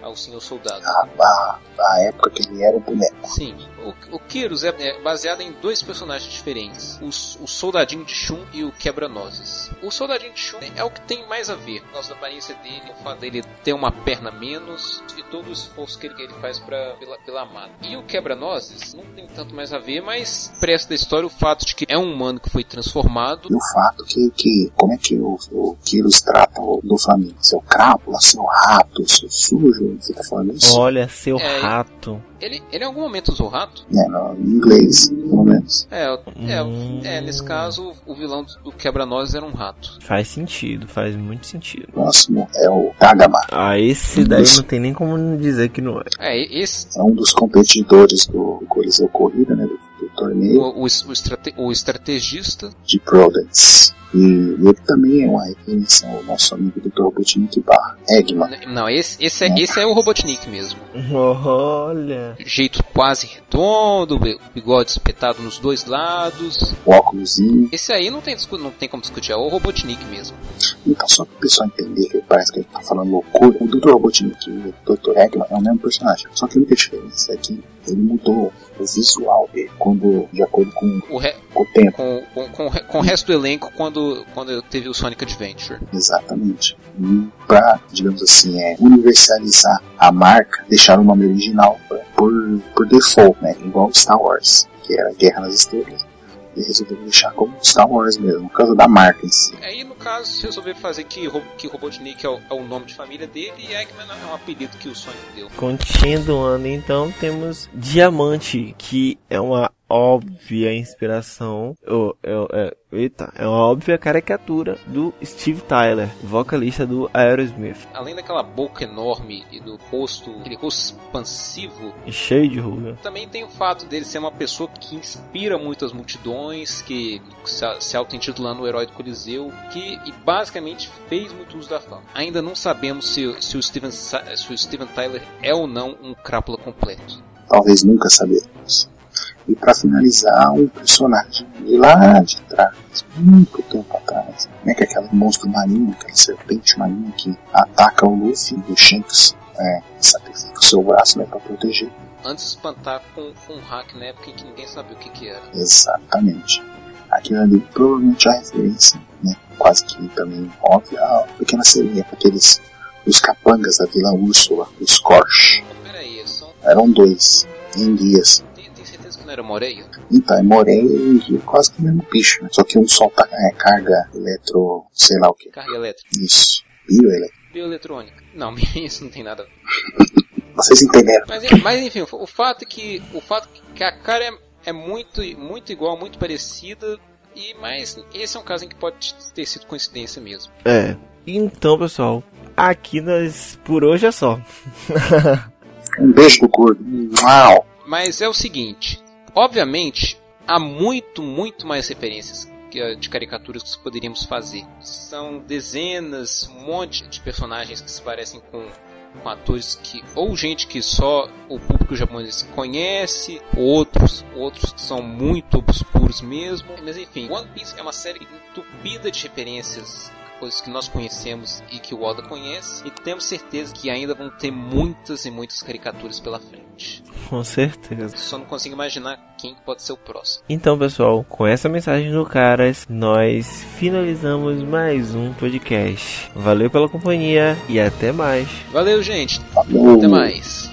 ao Senhor Soldado. A, a, a época que ele era o boneco. Sim, o, o Kyrus é, é baseado em dois personagens diferentes: o, o Soldadinho de Shun e o Quebra-Nozes. O Soldadinho de Shun é o que tem mais a ver com a aparência dele, o fato dele ter uma perna menos e todo o esforço que ele, que ele faz pra, pela, pela amada. E o Quebra-Nozes não tem tanto mais a ver, mas presta da história o fato de que é um humano que foi transformado. E o fato que, que como é que o, o Kyrus trata o do Flamengo? Seu crápula, seu rato, seu sujo, você tá falando isso? Olha, seu É, rato. Ele, ele em algum momento usou rato? É, no, em inglês, pelo menos. É, é, Hum. é, nesse caso o vilão do Quebra-Nozes era um rato. Faz sentido, faz muito sentido. Próximo é o Tagama. Ah, esse daí não tem nem como dizer que não é. É, esse, É um dos competidores do Coliseu Corrida, né? Do, do torneio o, o, o, estrate- o estrategista, de Prudence. E ele também é uma referência ao nosso amigo Dr. Robotnik barra Eggman. Não, esse, esse, é, esse é o Robotnik mesmo. Olha. Jeito quase redondo, bi- bigode espetado nos dois lados. O óculosinho. Esse aí não tem, não tem como discutir, é o Robotnik mesmo. Então, só para o pessoal entender que parece que ele tá falando loucura, o Dr. Robotnik e o Dr. Eggman é o mesmo personagem. Só que a única diferença é que ele mudou o visual dele quando, de acordo com, O re- com o tempo. com, com, com, com o resto do elenco quando, quando teve o Sonic Adventure. Exatamente. E pra, digamos assim, é, universalizar a marca, deixar o nome original pra- por, por default, né? Igual Star Wars, que era Guerra nas Estrelas. E resolveram deixar como Star Wars mesmo, por causa da marca em si. Aí, no caso, resolveram fazer que, que Robotnik é o, é o nome de família dele e Eggman é um apelido que o Sonic deu. Continuando, então, temos Diamante, que é uma óbvia inspiração. Oh, é, é, eita, é uma óbvia caricatura do Steve Tyler, vocalista do Aerosmith. Além daquela boca enorme e do rosto, aquele rosto expansivo, Cheio de ruga. também tem o fato dele ser uma pessoa que inspira muitas multidões, que se, se auto-intitulando o herói do Coliseu, que e basicamente fez muito uso da fama. Ainda não sabemos se, se, o, Steven, se o Steven Tyler é ou não um crápula completo. Talvez nunca saberemos. E pra finalizar, um personagem de lá de trás, muito tempo atrás, né? Que é aquele monstro marinho, aquela serpente marinha que ataca o Luffy e o Shanks, é, sacrifica o seu braço né, pra proteger. Antes de espantar com, com um hack na época em que ninguém sabia o que, que era. Exatamente. Aquilo ali provavelmente é a referência, né? Quase que também óbvia, a pequena sereia, aqueles os capangas da Vila Úrsula, os Scorch. Pera aí, são, Eram dois, em guias. Era Moreia? Então, é moreia e quase que o mesmo bicho, né? Só que um solta é, carga eletro, sei lá o que. Carga elétrica. Isso, bioelétrica. Bioeletrônica. Não, [laughs] isso não tem nada a ver. Vocês entenderam? Mas, mas enfim, o fato é que o fato é que a cara é, é muito, muito igual, muito parecida. E mas esse é um caso em que pode ter sido coincidência mesmo. É. Então, pessoal, aqui nós por hoje é só. [laughs] Um beijo do gordo. Uau! Mas é o seguinte, obviamente há muito, muito mais referências de caricaturas que poderíamos fazer. São dezenas, um monte de personagens que se parecem com, com atores que ou gente que só o público japonês conhece, outros, outros que são muito obscuros mesmo. Mas enfim, One Piece é uma série entupida de referências coisas que nós conhecemos e que o Oda conhece, e temos certeza que ainda vão ter muitas e muitas caricaturas pela frente. Com certeza. Só não consigo imaginar quem pode ser o próximo. Então, pessoal, com essa mensagem do Caras, nós finalizamos mais um podcast. Valeu pela companhia e até mais. Valeu, gente. Falou! Até mais.